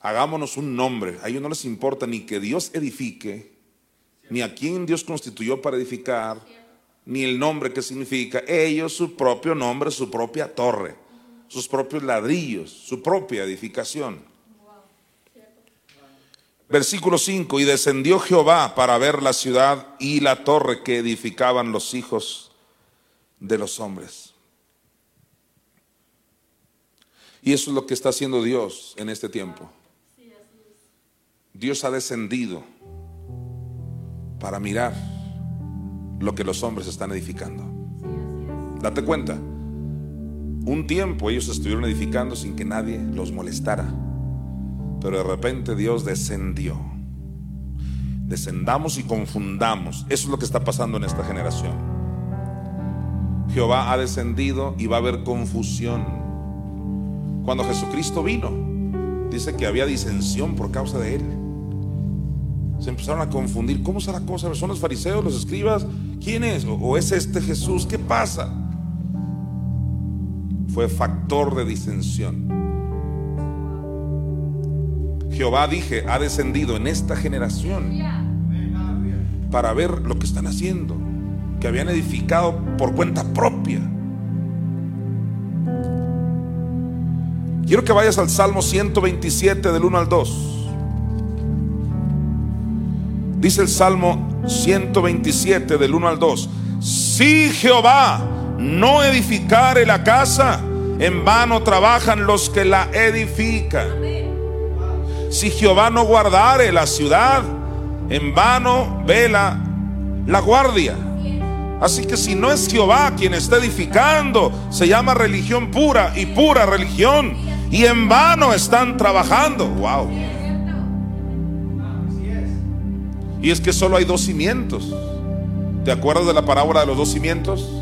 Hagámonos un nombre. A ellos no les importa ni que Dios edifique, ni a quién Dios constituyó para edificar, ni el nombre que significa. Ellos su propio nombre, su propia torre sus propios ladrillos, su propia edificación. Versículo 5, y descendió Jehová para ver la ciudad y la torre que edificaban los hijos de los hombres. Y eso es lo que está haciendo Dios en este tiempo. Dios ha descendido para mirar lo que los hombres están edificando. Date cuenta, un tiempo ellos estuvieron edificando sin que nadie los molestara. Pero de repente Dios descendió. Descendamos y confundamos. Eso es lo que está pasando en esta generación. Jehová ha descendido y va a haber confusión. Cuando Jesucristo vino, dice que había disensión por causa de él. Se empezaron a confundir. ¿Cómo será la cosa? ¿Son los fariseos, los escribas? ¿Quién es? ¿O es este Jesús? ¿Qué pasa? Fue factor de disensión. Jehová dije, ha descendido en esta generación para ver lo que están haciendo, que habían edificado por cuenta propia. Quiero que vayas al Salmo 127 del 1 al 2. Dice el Salmo 127 del 1 al 2. Si Jehová no edificare la casa, en vano trabajan los que la edifican. Si Jehová no guardare la ciudad, en vano vela la guardia. Así que si no es Jehová quien está edificando, se llama religión pura y pura religión. Y en vano están trabajando. Wow. Y es que solo hay dos cimientos. ¿Te acuerdas de la parábola de los dos cimientos?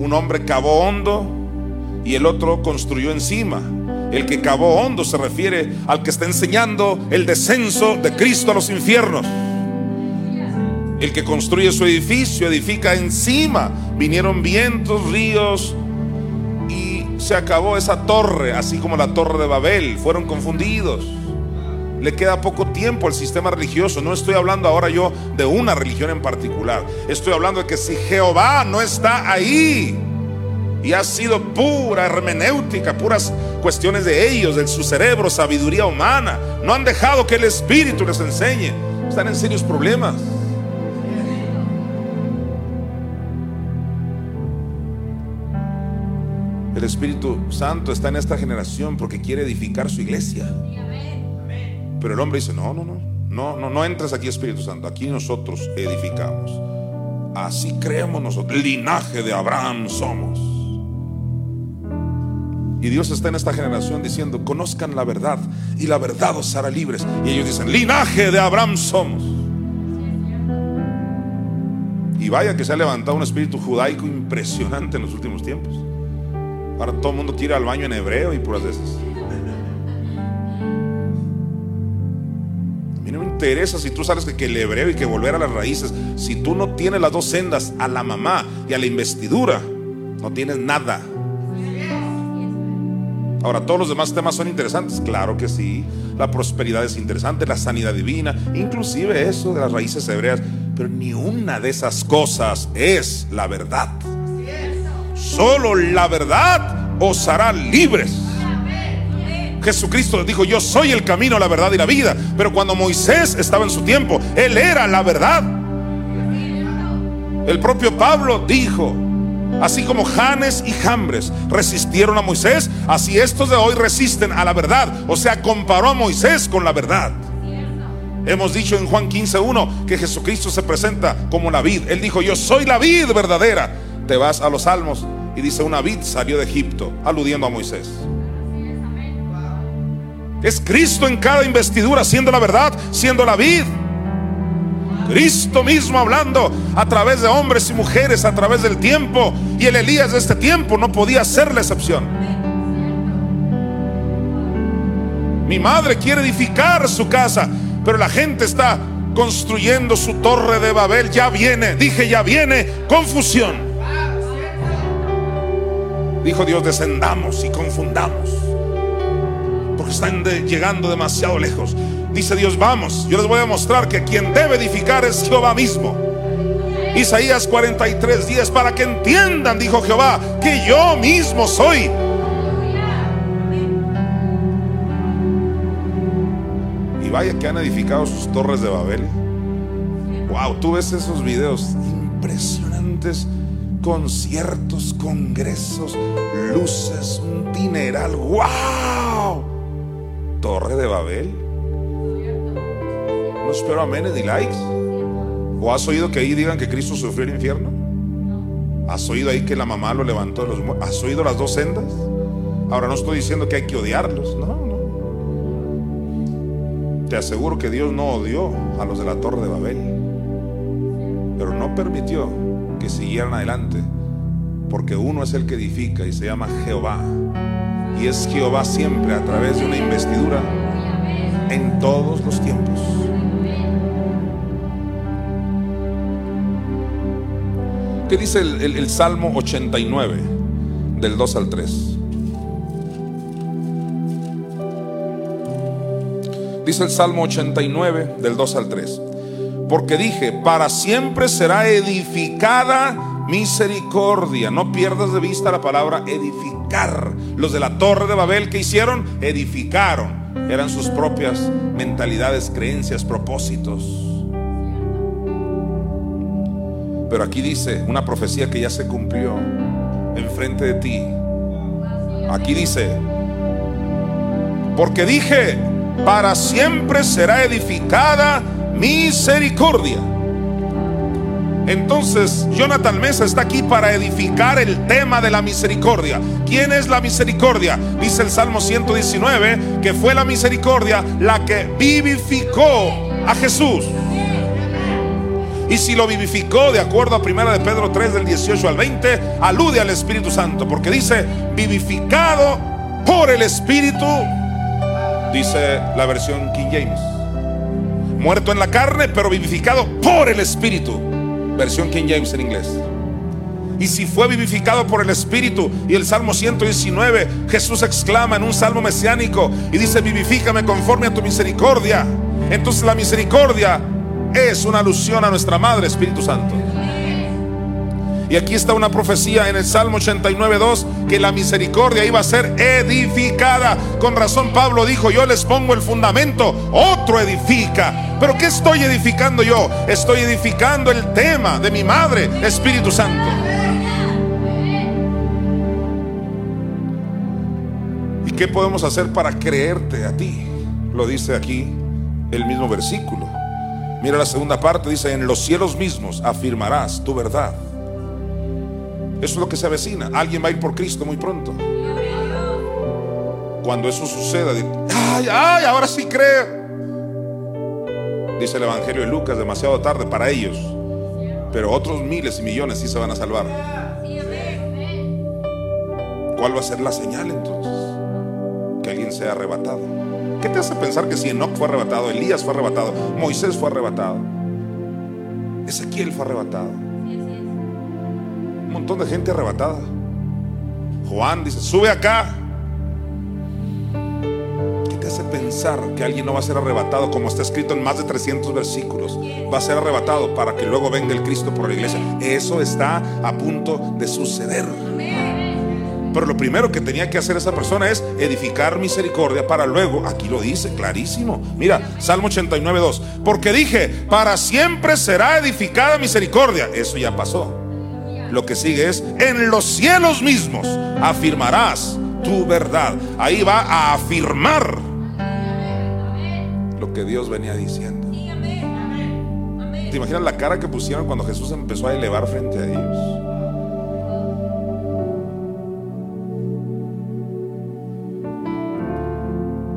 Un hombre cavó hondo y el otro construyó encima. El que cavó hondo se refiere al que está enseñando el descenso de Cristo a los infiernos. El que construye su edificio edifica encima. Vinieron vientos, ríos y se acabó esa torre, así como la torre de Babel. Fueron confundidos. Le queda poco tiempo al sistema religioso. No estoy hablando ahora yo de una religión en particular. Estoy hablando de que si Jehová no está ahí y ha sido pura hermenéutica, puras cuestiones de ellos, de su cerebro, sabiduría humana, no han dejado que el Espíritu les enseñe. Están en serios problemas. El Espíritu Santo está en esta generación porque quiere edificar su iglesia. Pero el hombre dice, no, no, no, no, no, no entres aquí Espíritu Santo, aquí nosotros edificamos. Así creemos nosotros, linaje de Abraham somos. Y Dios está en esta generación diciendo, conozcan la verdad y la verdad os hará libres. Y ellos dicen, linaje de Abraham somos. Y vaya que se ha levantado un espíritu judaico impresionante en los últimos tiempos. Ahora todo el mundo tira al baño en hebreo y puras veces. Interesa si tú sabes que el hebreo y que volver a las raíces. Si tú no tienes las dos sendas, a la mamá y a la investidura, no tienes nada. Ahora, todos los demás temas son interesantes, claro que sí. La prosperidad es interesante, la sanidad divina, inclusive eso de las raíces hebreas. Pero ni una de esas cosas es la verdad. Solo la verdad os hará libres. Jesucristo dijo, yo soy el camino, la verdad y la vida. Pero cuando Moisés estaba en su tiempo, Él era la verdad. El propio Pablo dijo, así como Janes y Jambres resistieron a Moisés, así estos de hoy resisten a la verdad. O sea, comparó a Moisés con la verdad. Hemos dicho en Juan 15.1 que Jesucristo se presenta como la vid. Él dijo, yo soy la vid verdadera. Te vas a los salmos y dice, una vid salió de Egipto, aludiendo a Moisés. Es Cristo en cada investidura, siendo la verdad, siendo la vid. Cristo mismo hablando a través de hombres y mujeres, a través del tiempo. Y el Elías de este tiempo no podía ser la excepción. Mi madre quiere edificar su casa, pero la gente está construyendo su torre de Babel. Ya viene, dije, ya viene confusión. Dijo Dios, descendamos y confundamos. Están llegando demasiado lejos. Dice Dios, vamos, yo les voy a mostrar que quien debe edificar es Jehová mismo. Isaías 43, 10, para que entiendan, dijo Jehová, que yo mismo soy. Y vaya que han edificado sus torres de Babel. Wow, tú ves esos videos impresionantes, conciertos, congresos, luces, un dineral. Wow, torre de Babel. No espero amén ni likes. ¿O has oído que ahí digan que Cristo sufrió el infierno? ¿Has oído ahí que la mamá lo levantó de los muertos? ¿Has oído las dos sendas? Ahora no estoy diciendo que hay que odiarlos, no, no. Te aseguro que Dios no odió a los de la torre de Babel, pero no permitió que siguieran adelante, porque uno es el que edifica y se llama Jehová. Y es Jehová siempre a través de una investidura en todos los tiempos. ¿Qué dice el, Salmo 89, del 2 al 3? Dice el Salmo 89, del 2 al 3. Porque dije, para siempre será edificada misericordia. No pierdas de vista la palabra edificar. Los de la torre de Babel que hicieron, edificaron. Eran sus propias mentalidades, creencias, propósitos. Pero aquí dice una profecía que ya se cumplió enfrente de ti. Aquí dice, porque dije, para siempre será edificada misericordia. Entonces, Jonathan Mesa está aquí para edificar el tema de la misericordia. ¿Quién es la misericordia? Dice el Salmo 119 que fue la misericordia la que vivificó a Jesús. Y si lo vivificó de acuerdo a primera de Pedro 3 del 18 al 20, alude al Espíritu Santo, porque dice vivificado por el Espíritu, dice la versión King James. Muerto en la carne, pero vivificado por el Espíritu, versión King James en inglés. Y si fue vivificado por el Espíritu, y el Salmo 119, Jesús exclama en un salmo mesiánico y dice, vivifícame conforme a tu misericordia. Entonces la misericordia es una alusión a nuestra Madre Espíritu Santo. Y aquí está una profecía en el Salmo 89.2 que la misericordia iba a ser edificada. Con razón Pablo dijo, yo les pongo el fundamento, otro edifica. Pero ¿qué estoy edificando yo? Estoy edificando el tema de mi Madre Espíritu Santo. ¿Y qué podemos hacer para creerte a ti? Lo dice aquí el mismo versículo. Mira la segunda parte, dice, en los cielos mismos afirmarás tu verdad. Eso es lo que se avecina. Alguien va a ir por Cristo muy pronto. Cuando eso suceda, ay, ay, ahora sí creo. Dice el Evangelio de Lucas, demasiado tarde para ellos. Pero otros miles y millones sí se van a salvar. ¿Cuál va a ser la señal entonces? Que alguien sea arrebatado. ¿Qué te hace pensar que si Enoch fue arrebatado, Elías fue arrebatado, Moisés fue arrebatado, Ezequiel fue arrebatado? Un montón de gente arrebatada. Juan dice, sube acá. ¿Qué te hace pensar que alguien no va a ser arrebatado como está escrito en más de 300 versículos? Va a ser arrebatado para que luego venga el Cristo por la iglesia. Eso está a punto de suceder. Pero lo primero que tenía que hacer esa persona es edificar misericordia para luego, aquí lo dice clarísimo. Mira, Salmo 89, 2. Porque dije, para siempre será edificada misericordia. Eso ya pasó. Lo que sigue es, en los cielos mismos afirmarás tu verdad. Ahí va a afirmar lo que Dios venía diciendo. ¿Te imaginas la cara que pusieron cuando Jesús empezó a elevar frente a ellos?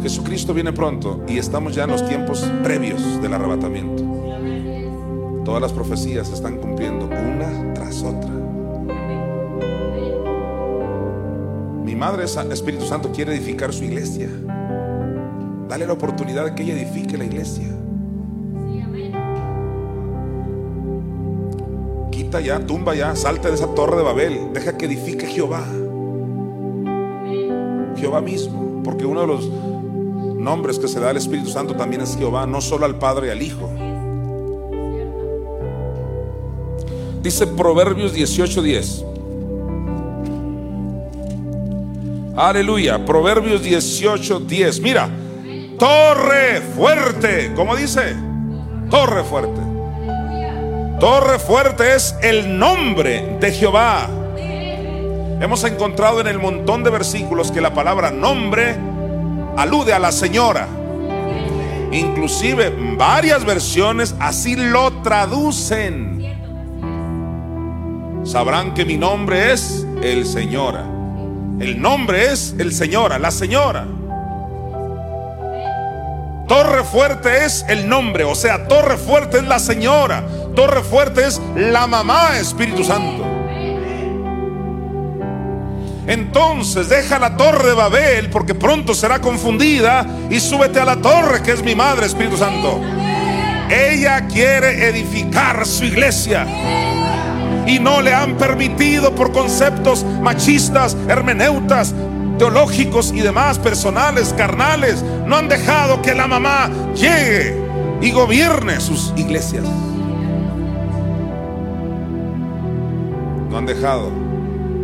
Jesucristo viene pronto y estamos ya en los tiempos previos del arrebatamiento. Todas las profecías se están cumpliendo una tras otra. Mi Madre Espíritu Santo quiere edificar su iglesia. Dale la oportunidad de que ella edifique la iglesia. Quita ya, tumba ya, salte de esa torre de Babel. Deja que edifique Jehová. Jehová mismo. Porque uno de los nombres que se da al Espíritu Santo también es Jehová, no solo al Padre y al Hijo. Dice Proverbios 18:10. Aleluya. Proverbios 18:10. Mira, torre fuerte. ¿Cómo dice? Torre fuerte. Torre fuerte es el nombre de Jehová. Hemos encontrado en el montón de versículos que la palabra nombre alude a la señora. Inclusive varias versiones así lo traducen. Sabrán que mi nombre es el Señora. El nombre es el Señora, la Señora. Torre fuerte es el nombre, o sea, Torre fuerte es la Señora. Torre fuerte es la mamá Espíritu Santo. Entonces deja la torre de Babel porque pronto será confundida y súbete a la torre que es mi madre Espíritu Santo. Ella quiere edificar su iglesia y no le han permitido por conceptos machistas, hermeneutas, teológicos y demás, personales, carnales, no han dejado que la mamá llegue y gobierne sus iglesias. No han dejado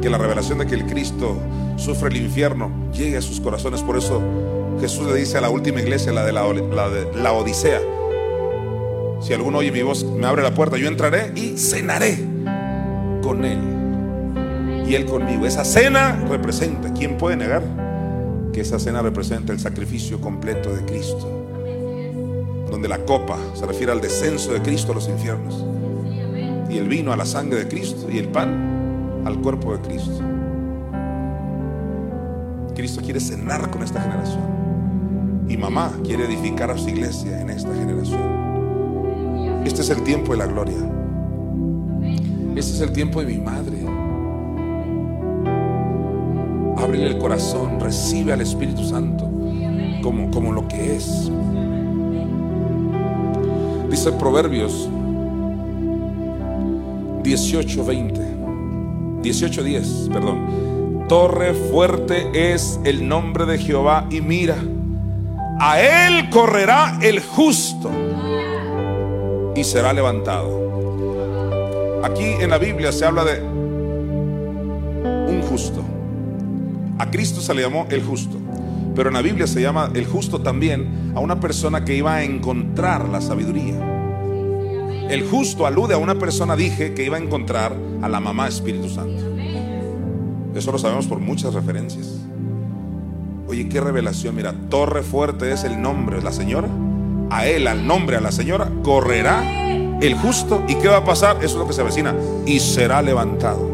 que la revelación de que el Cristo sufre el infierno llegue a sus corazones. Por eso Jesús le dice a la última iglesia, la de la, de la Odisea, si alguno oye mi voz, me abre la puerta, yo entraré y cenaré con Él y Él conmigo. Esa cena representa, ¿quién puede negar que esa cena representa el sacrificio completo de Cristo? Donde la copa se refiere al descenso de Cristo a los infiernos y el vino a la sangre de Cristo y el pan al cuerpo de Cristo. Cristo quiere cenar con esta generación y mamá quiere edificar a su iglesia en esta generación. Este es el tiempo de la gloria. Este es el tiempo de mi madre. Abre el corazón, recibe al Espíritu Santo como, como lo que es. Dice Proverbios 18:20, 18:10, perdón. Torre fuerte es el nombre de Jehová y mira, a él correrá el justo y será levantado. Aquí en la Biblia se habla de un justo. A Cristo se le llamó el justo. Pero en la Biblia se llama el justo también a una persona que iba a encontrar la sabiduría. El justo alude a una persona, dije, que iba a encontrar a la mamá Espíritu Santo. Eso lo sabemos por muchas referencias. Oye, qué revelación. Mira, torre fuerte es el nombre, la señora. A él, al nombre, a la señora, correrá el justo. ¿Y qué va a pasar? Eso es lo que se avecina. Y será levantado.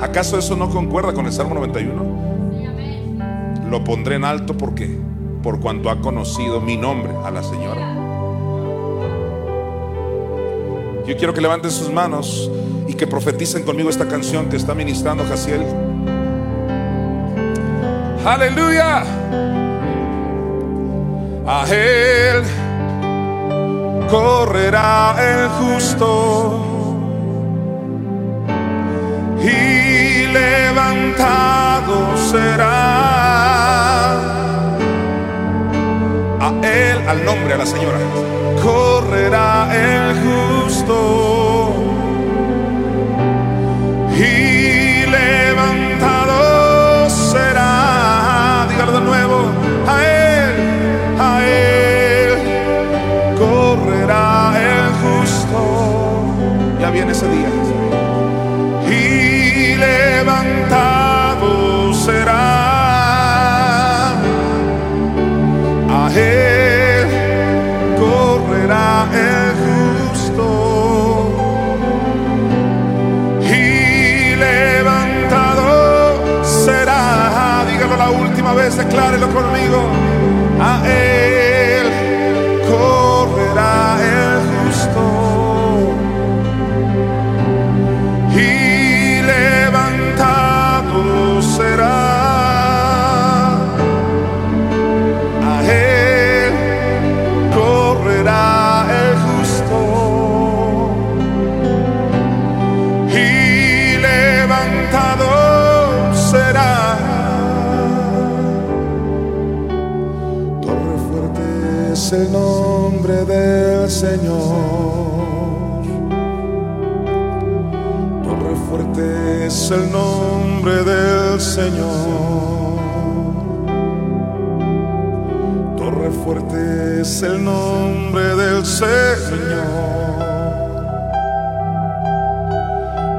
¿Acaso eso no concuerda con el Salmo 91? Lo pondré en alto porque por cuanto ha conocido mi nombre a la señora. Yo quiero que levanten sus manos y que profeticen conmigo esta canción que está ministrando Jaciel. Aleluya. A él correrá el justo y levantado será. A él, al nombre, a la señora, correrá el justo ese día. Y levantado será. A él correrá el justo. Y levantado será. Dígalo la última vez, declárelo conmigo. Es el nombre del Señor.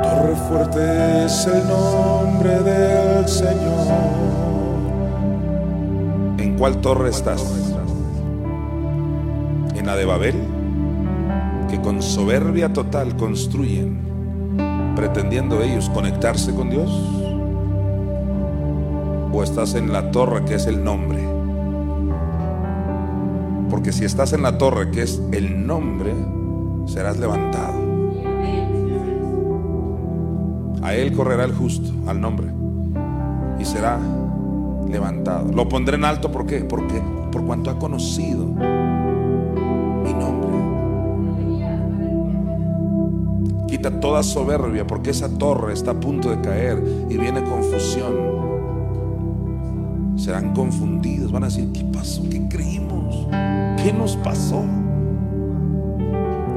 Torre fuerte es el nombre del Señor. ¿En cuál torre estás? ¿En la de Babel? Que con soberbia total construyen, pretendiendo ellos conectarse con Dios. ¿O estás en la torre que es el nombre? Porque si estás en la torre que es el nombre, serás levantado. A él correrá el justo, al nombre, y será levantado. Lo pondré en alto, ¿por qué? Porque por cuanto ha conocido mi nombre. Quita toda soberbia, porque esa torre está a punto de caer y viene confusión. Serán confundidos, van a decir, ¿qué pasó? ¿Qué creímos? ¿Qué nos pasó?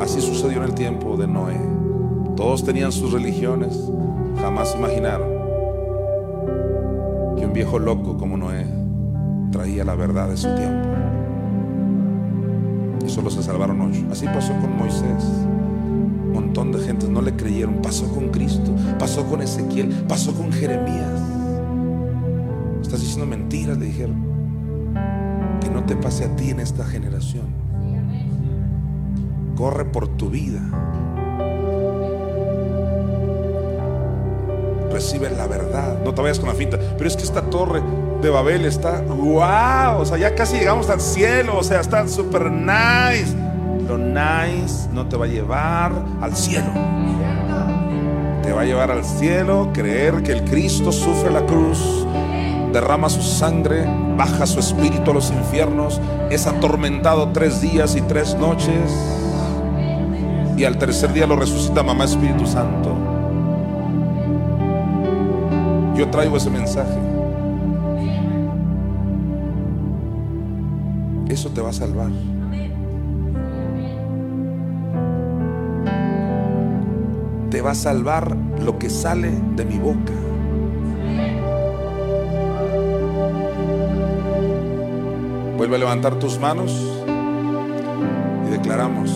Así sucedió en el tiempo de Noé. Todos tenían sus religiones, jamás imaginaron que un viejo loco como Noé traía la verdad de su tiempo. Y solo se salvaron ocho. Así pasó con Moisés. Un montón de gente no le creyeron. Pasó con Cristo, pasó con Ezequiel, pasó con Jeremías. Estás diciendo mentiras, le dijeron. Que no te pase a ti en esta generación. Corre por tu vida. Recibe la verdad. No te vayas con la finta. Pero es que esta torre de Babel está wow. O sea, ya casi llegamos al cielo. O sea, está super nice. Lo nice no te va a llevar al cielo. Te va a llevar al cielo creer que el Cristo sufre la cruz, derrama su sangre, baja su espíritu a los infiernos, es atormentado tres días y tres noches y al tercer día lo resucita mamá Espíritu Santo. Yo traigo ese mensaje. Eso te va a salvar. Te va a salvar lo que sale de mi boca. Vuelve a levantar tus manos y declaramos.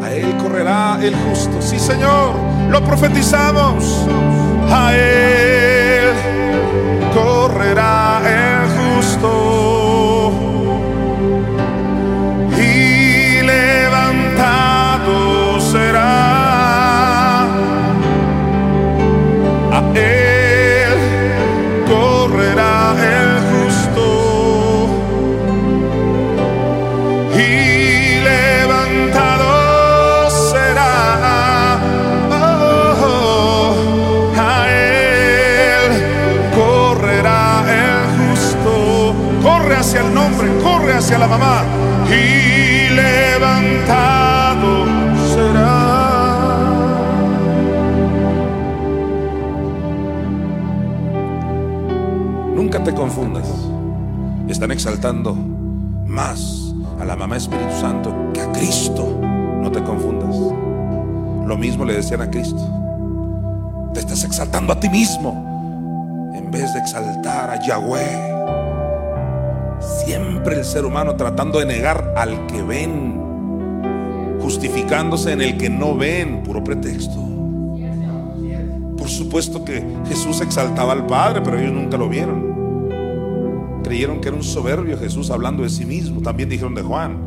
A Él correrá el justo. Sí, Señor, lo profetizamos. A Él correrá el justo. Y levantado será. A Él hacia la mamá. Y levantado será. Nunca te confundas. Están exaltando más a la mamá Espíritu Santo que a Cristo. No te confundas. Lo mismo le decían a Cristo. Te estás exaltando a ti mismo en vez de exaltar a Yahweh. Siempre el ser humano tratando de negar al que ven, justificándose en el que no ven, puro pretexto. Por supuesto que Jesús exaltaba al Padre, pero ellos nunca lo vieron. Creyeron que era un soberbio Jesús hablando de sí mismo. También dijeron de Juan.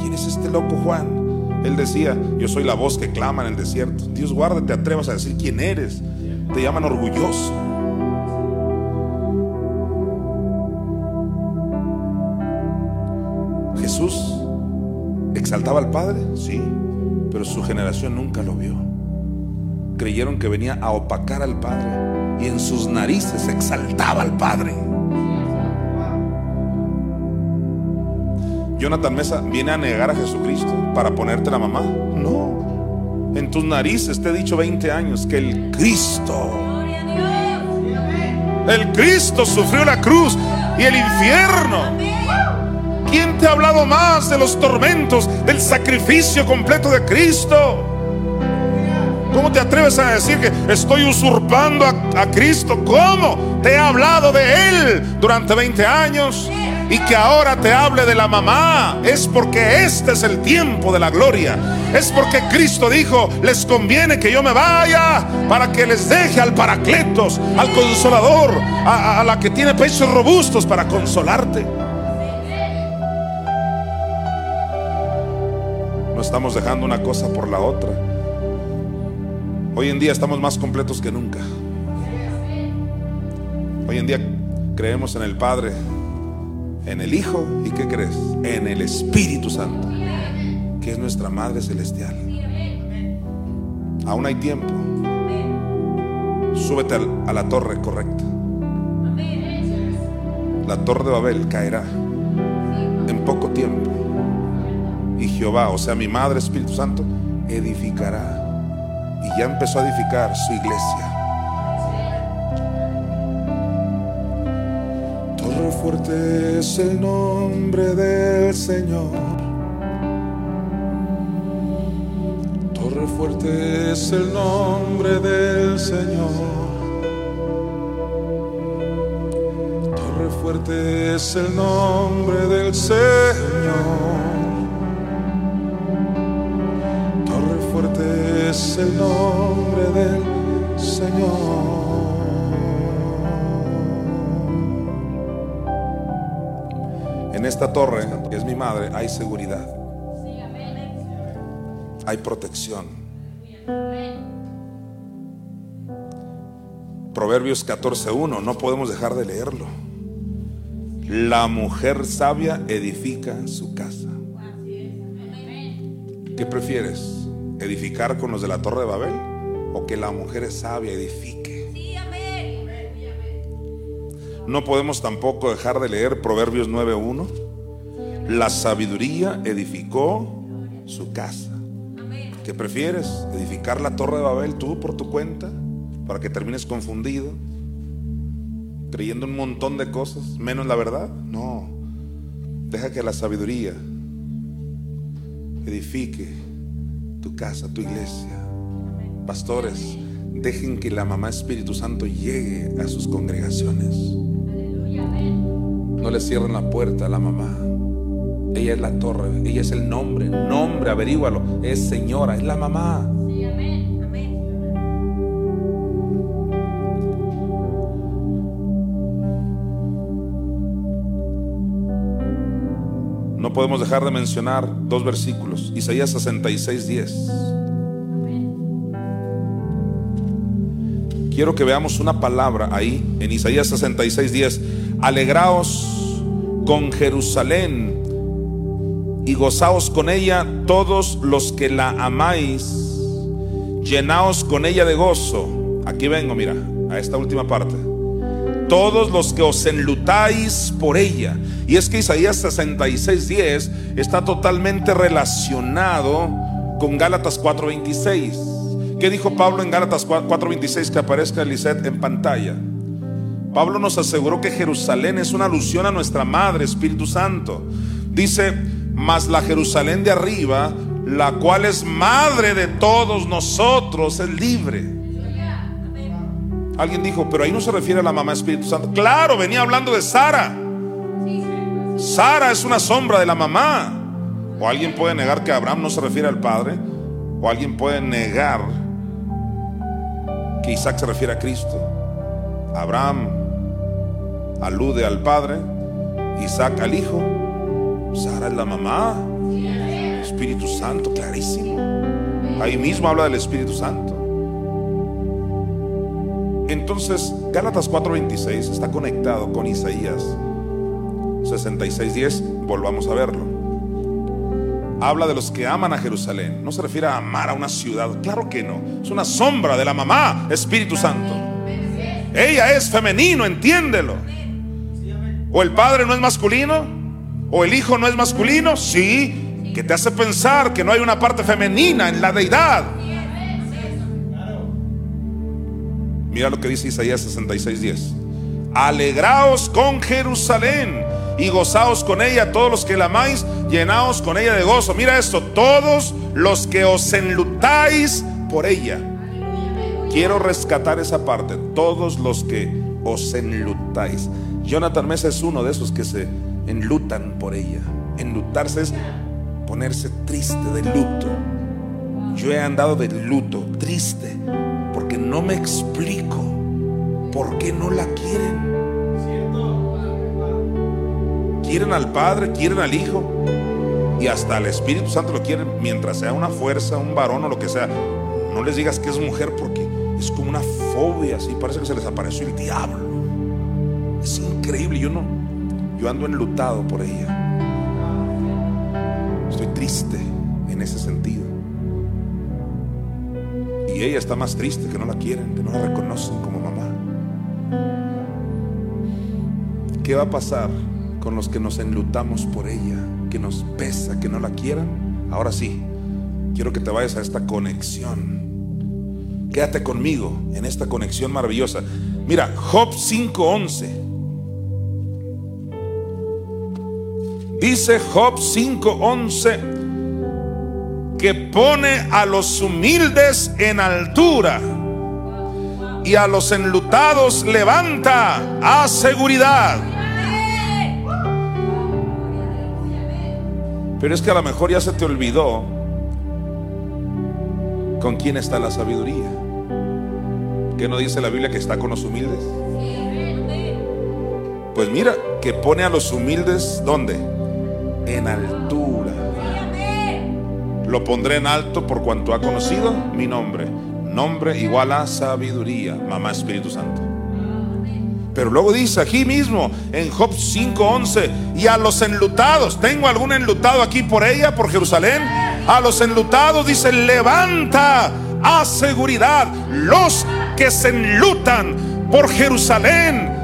¿Quién es este loco Juan? Él decía, yo soy la voz que clama en el desierto. Dios guarde, te atrevas a decir quién eres. Te llaman orgulloso. Jesús exaltaba al Padre, sí, pero su generación nunca lo vio. Creyeron que venía a opacar al Padre y en sus narices exaltaba al Padre. Jonathan Mesa viene a negar a Jesucristo para ponerte la mamá. No. en tus narices, te he dicho 20 años, que el Cristo, el Cristo sufrió la cruz y el infierno. ¿Quién te ha hablado más de los tormentos, del sacrificio completo de Cristo? ¿Cómo te atreves a decir que estoy usurpando a, Cristo? ¿Cómo? Te he hablado de Él durante 20 años y que ahora te hable de la mamá. Es porque este es el tiempo de la gloria. Es porque Cristo dijo, les conviene que yo me vaya para que les deje al paracletos, al consolador, a, a la que tiene pechos robustos para consolarte. Estamos dejando una cosa por la otra. Hoy en día estamos más completos que nunca. Hoy en día creemos en el Padre, en el Hijo y ¿qué crees? En el Espíritu Santo, que es nuestra Madre Celestial. Aún hay tiempo. Súbete a la torre correcta. La torre de Babel caerá en poco tiempo. Y Jehová, o sea, mi Madre Espíritu Santo, edificará y ya empezó a edificar su iglesia. Torre fuerte es el nombre del Señor. Torre fuerte es el nombre del Señor. Torre fuerte es el nombre del Señor. Es el nombre del Señor. En esta torre, que es mi madre, hay seguridad. Hay protección. Proverbios 14.1, no podemos dejar de leerlo. La mujer sabia edifica su casa. ¿Qué prefieres? Edificar con los de la Torre de Babel o que la mujer sabia edifique. No podemos tampoco dejar de leer Proverbios 9.1. La sabiduría edificó su casa. ¿Qué prefieres? ¿Edificar la Torre de Babel tú por tu cuenta? Para que termines confundido, creyendo un montón de cosas, menos la verdad. No. Deja que la sabiduría edifique tu casa, tu iglesia. Pastores, dejen que la mamá Espíritu Santo llegue a sus congregaciones. No le cierren la puerta a la mamá. Ella es la torre, ella es el nombre, nombre, averígualo. Es señora, es la mamá. No podemos dejar de mencionar dos versículos. Isaías 66, 10. Quiero que veamos una palabra ahí en Isaías 66, 10. Alegraos con Jerusalén y gozaos con ella todos los que la amáis. Llenaos con ella de gozo. Aquí vengo, mira, a esta última parte todos los que os enlutáis por ella. Y es que Isaías 66:10 está totalmente relacionado con Gálatas 4:26. ¿Qué dijo Pablo en Gálatas 4:26 que aparezca Eliseth en pantalla? Pablo nos aseguró que Jerusalén es una alusión a nuestra Madre, Espíritu Santo. Dice, mas la Jerusalén de arriba, la cual es madre de todos nosotros, es libre Alguien dijo, pero ahí no se refiere a la mamá Espíritu Santo. Claro, venía hablando de Sara. Sara es una sombra de la mamá. O alguien puede negar que Abraham no se refiere al padre. O alguien puede negar que Isaac se refiere a Cristo. Abraham alude al padre. Isaac al hijo. Sara es la mamá. Espíritu Santo, clarísimo. Ahí mismo habla del Espíritu Santo. Entonces, Gálatas 4:26 está conectado con Isaías 66:10. Volvamos a verlo. Habla de los que aman a Jerusalén. No se refiere a amar a una ciudad. Claro que no. Es una sombra de la mamá, Espíritu Santo. Ella es femenino, entiéndelo. O el padre no es masculino. O el hijo no es masculino. Sí. Que te hace pensar que no hay una parte femenina en la deidad. Mira lo que dice Isaías 66:10. Alegraos con Jerusalén y gozaos con ella, todos los que la amáis, llenaos con ella de gozo. Mira esto, todos los que os enlutáis por ella. Quiero rescatar esa parte, todos los que os enlutáis. Jonathan Mesa es uno de esos que se enlutan por ella. Enlutarse es ponerse triste de luto. Yo he andado de luto, triste, no me explico por qué no la quieren. Quieren al Padre, quieren al Hijo y hasta al Espíritu Santo lo quieren mientras sea una fuerza, un varón o lo que sea. No les digas que es mujer porque es como una fobia, así parece que se les apareció el diablo. Es increíble, yo no, yo ando enlutado por ella. Estoy triste en ese sentido. Ella está más triste que no la quieren, que no la reconocen como mamá. ¿Qué va a pasar con los que nos enlutamos por ella, que nos pesa, que no la quieran? Ahora sí, quiero que te vayas a esta conexión. Quédate conmigo en esta conexión maravillosa. Mira, Job 5:11. Dice Job 5:11 que pone a los humildes en altura y a los enlutados levanta a seguridad. Pero es que a lo mejor ya se te olvidó con quién está la sabiduría. ¿Qué no dice la Biblia que está con los humildes? Pues mira, que pone a los humildes ¿dónde? En altura. Lo pondré en alto por cuanto ha conocido mi nombre. Nombre igual a sabiduría, mamá Espíritu Santo. Pero luego dice aquí mismo en Job 5:11, y a los enlutados, ¿tengo algún enlutado aquí por ella, por Jerusalén? A los enlutados dice, levanta a seguridad los que se enlutan por Jerusalén.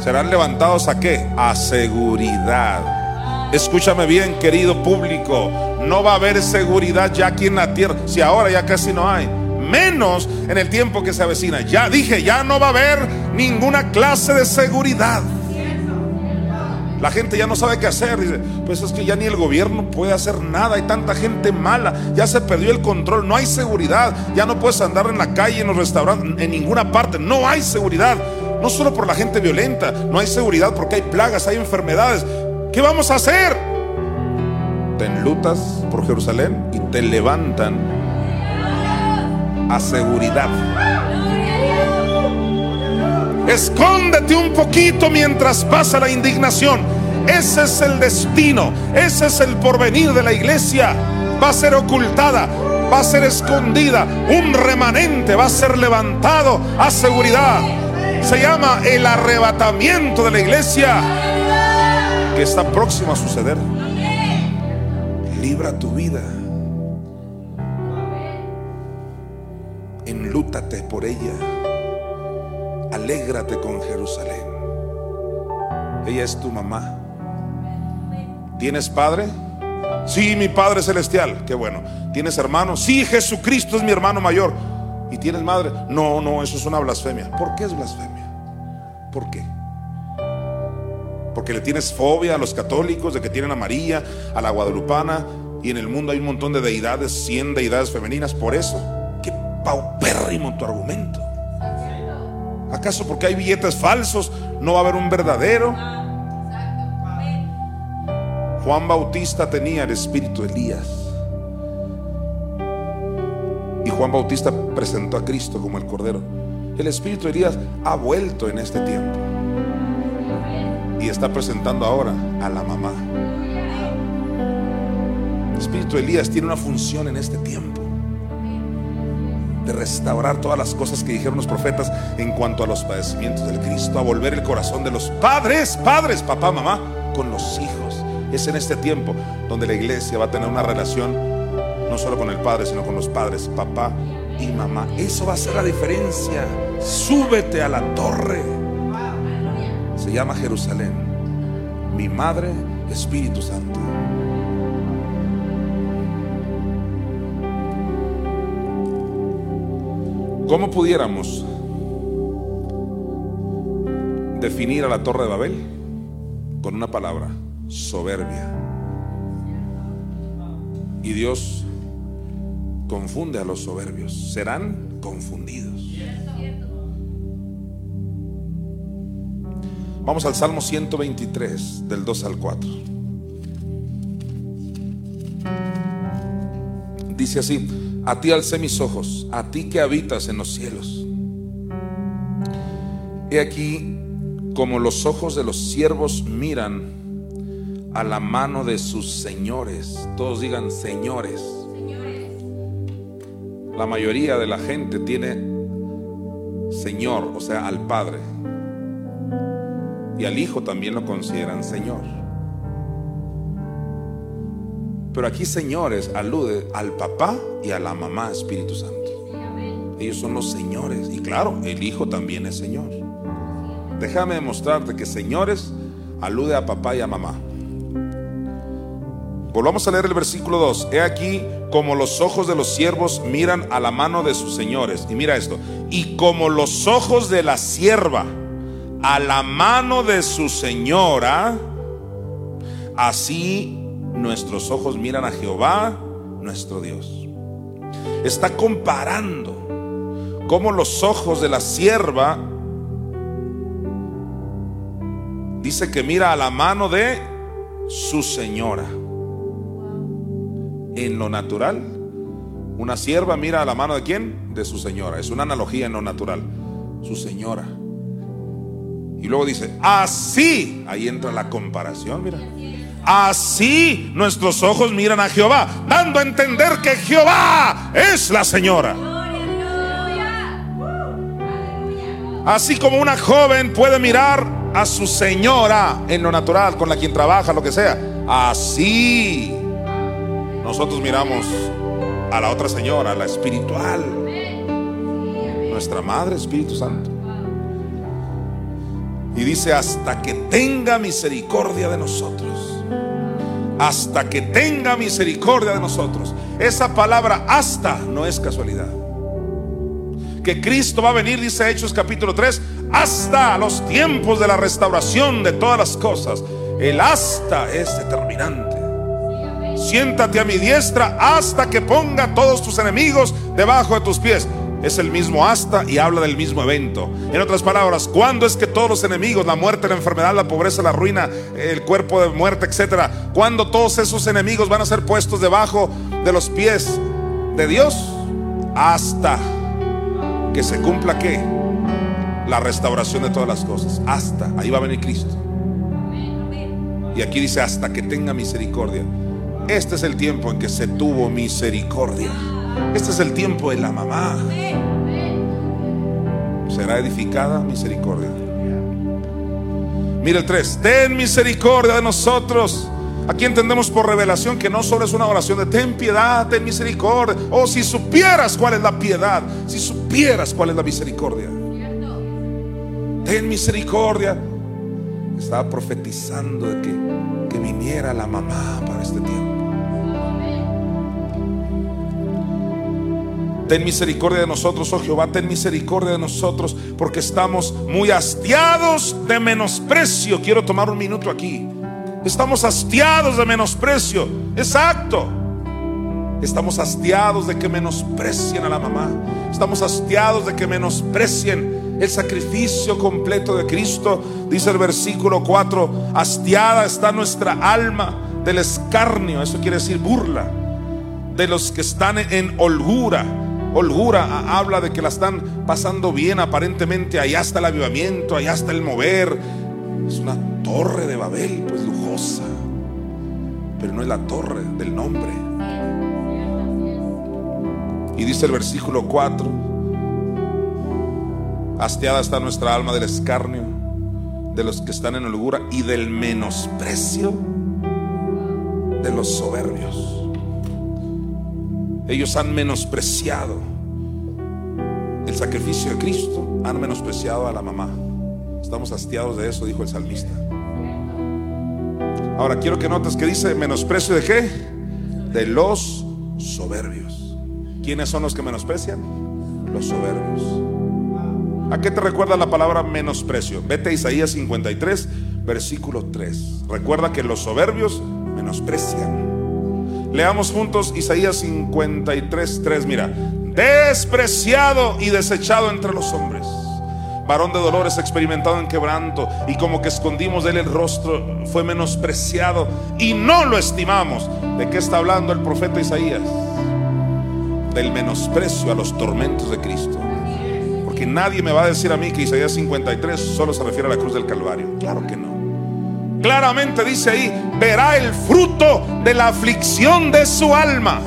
Serán levantados a qué? A seguridad. Escúchame bien, querido público, no va a haber seguridad ya aquí en la tierra, si ahora ya casi no hay menos en el tiempo que se avecina. Ya dije, ya no va a haber ninguna clase de seguridad. La gente ya no sabe qué hacer. Dice, pues es que ya ni el gobierno puede hacer nada. Hay tanta gente mala. Ya se perdió el control. No hay seguridad. Ya no puedes andar en la calle, en los restaurantes, en ninguna parte. No hay seguridad. No solo por la gente violenta. No hay seguridad porque hay plagas, hay enfermedades. ¿Qué vamos a hacer? Te enlutas por Jerusalén y te levantan a seguridad. Escóndete un poquito mientras pasa la indignación. Ese es el destino, ese es el porvenir de la iglesia. Va a ser ocultada, va a ser escondida. Un remanente va a ser levantado a seguridad. Se llama el arrebatamiento de la iglesia que está próximo a suceder. Libra tu vida. Enlútate por ella. Alégrate con Jerusalén. Ella es tu mamá. ¿Tienes padre? Sí, mi Padre Celestial. Qué bueno. ¿Tienes hermano? Sí, Jesucristo es mi hermano mayor. ¿Y tienes madre? No, no, eso es una blasfemia. ¿Por qué es blasfemia? ¿Por qué? Porque le tienes fobia a los católicos de que tienen a María, a la guadalupana, y en el mundo hay un montón de deidades, 100 deidades femeninas. Por eso, qué paupérrimo tu argumento. ¿Acaso porque hay billetes falsos no va a haber un verdadero? Juan Bautista tenía el espíritu de Elías. Y Juan Bautista presentó a Cristo como el Cordero. El espíritu de Elías ha vuelto en este tiempo. Y está presentando ahora a la mamá. El espíritu de Elías tiene una función en este tiempo de restaurar todas las cosas que dijeron los profetas en cuanto a los padecimientos del Cristo, a volver el corazón de los padres, padres, papá, mamá, con los hijos. Es en este tiempo donde la iglesia va a tener una relación no solo con el Padre, sino con los padres, papá y mamá. Eso va a ser la diferencia. Súbete a la torre. Se llama Jerusalén. Mi madre, Espíritu Santo. ¿Cómo pudiéramos definir a la torre de Babel con una palabra, soberbia. Y Dios confunde a los soberbios, serán confundidos. Vamos al Salmo 123, del 2 al 4. Dice así, a ti alcé mis ojos, a ti que habitas en los cielos. He aquí como los ojos de los siervos miran a la mano de sus señores. Todos digan señores. La mayoría de la gente tiene Señor, o sea, al Padre. Y al Hijo también lo consideran Señor. Pero aquí señores alude al papá y a la mamá Espíritu Santo. Ellos son los señores. Y claro, el Hijo también es Señor. Déjame demostrarte que señores alude a papá y a mamá. Volvamos a leer el versículo 2. He aquí como los ojos de los siervos miran a la mano de sus señores. Y mira esto. Y como los ojos de la sierva a la mano de su señora, así nuestros ojos miran a Jehová, nuestro Dios. Está comparando como los ojos de la sierva dice que mira a la mano de su señora. En lo natural, una sierva mira a la mano de quién? De su señora. Es una analogía en lo natural. Su señora. Y luego dice, así, ahí entra la comparación, mira. Así nuestros ojos miran a Jehová, dando a entender que Jehová es la señora. Así como una joven puede mirar a su señora en lo natural, con la quien trabaja, lo que sea. Así nosotros miramos a la otra señora, la espiritual, nuestra Madre Espíritu Santo. Y dice, hasta que tenga misericordia de nosotros. Hasta que tenga misericordia de nosotros. Esa palabra hasta no es casualidad. Que Cristo va a venir, dice Hechos capítulo 3, hasta los tiempos de la restauración de todas las cosas. El hasta es determinante. Siéntate a mi diestra hasta que ponga todos tus enemigos debajo de tus pies es el mismo hasta y habla del mismo evento. En otras palabras, ¿cuándo es que todos los enemigos, la muerte, la enfermedad, la pobreza, la ruina, el cuerpo de muerte, etcétera, cuando todos esos enemigos van a ser puestos debajo de los pies de Dios? Hasta que se cumpla qué? La restauración de todas las cosas. Hasta, ahí va a venir Cristo. Y aquí dice hasta que tenga misericordia. Este es el tiempo en que se tuvo misericordia. Este es el tiempo de la mamá. Será edificada misericordia. Mira el 3. Ten misericordia de nosotros. Aquí entendemos por revelación que no solo es una oración de ten piedad, ten misericordia. O oh, si supieras cuál es la piedad, si supieras cuál es la misericordia. Ten misericordia. Estaba profetizando de que, que viniera la mamá para este tiempo. Ten misericordia de nosotros, oh Jehová, ten misericordia de nosotros, porque estamos muy hastiados de menosprecio. Quiero tomar un minuto aquí. Estamos hastiados de menosprecio. Exacto. Estamos hastiados de que menosprecien a la mamá. Estamos hastiados de que menosprecien el sacrificio completo de Cristo. Dice el versículo 4, hastiada está nuestra alma del escarnio. Eso quiere decir burla. De los que están en holgura holgura habla de que la están pasando bien aparentemente. Allá está el avivamiento, allá está el mover. Es una torre de Babel, pues lujosa. Pero no es la torre del nombre. Y dice el versículo 4, hastiada está nuestra alma del escarnio, de los que están en holgura y del menosprecio de los soberbios. Ellos han menospreciado el sacrificio de Cristo, han menospreciado a la mamá. Estamos hastiados de eso, dijo el salmista. Ahora quiero que notes que dice menosprecio de qué? De los soberbios. ¿Quiénes son los que menosprecian? Los soberbios. ¿A qué te recuerda la palabra menosprecio? Vete a Isaías 53, versículo 3. Recuerda que los soberbios menosprecian. Leamos juntos Isaías 53, 3. Mira, despreciado y desechado entre los hombres varón de dolores, experimentado en quebranto, y como que escondimos de él el rostro, fue menospreciado y no lo estimamos. ¿De qué está hablando el profeta Isaías? Del menosprecio a los tormentos de Cristo. Porque nadie me va a decir a mí que Isaías 53 solo se refiere a la cruz del Calvario. Claro que no. Claramente dice ahí, verá el fruto de la aflicción de su alma.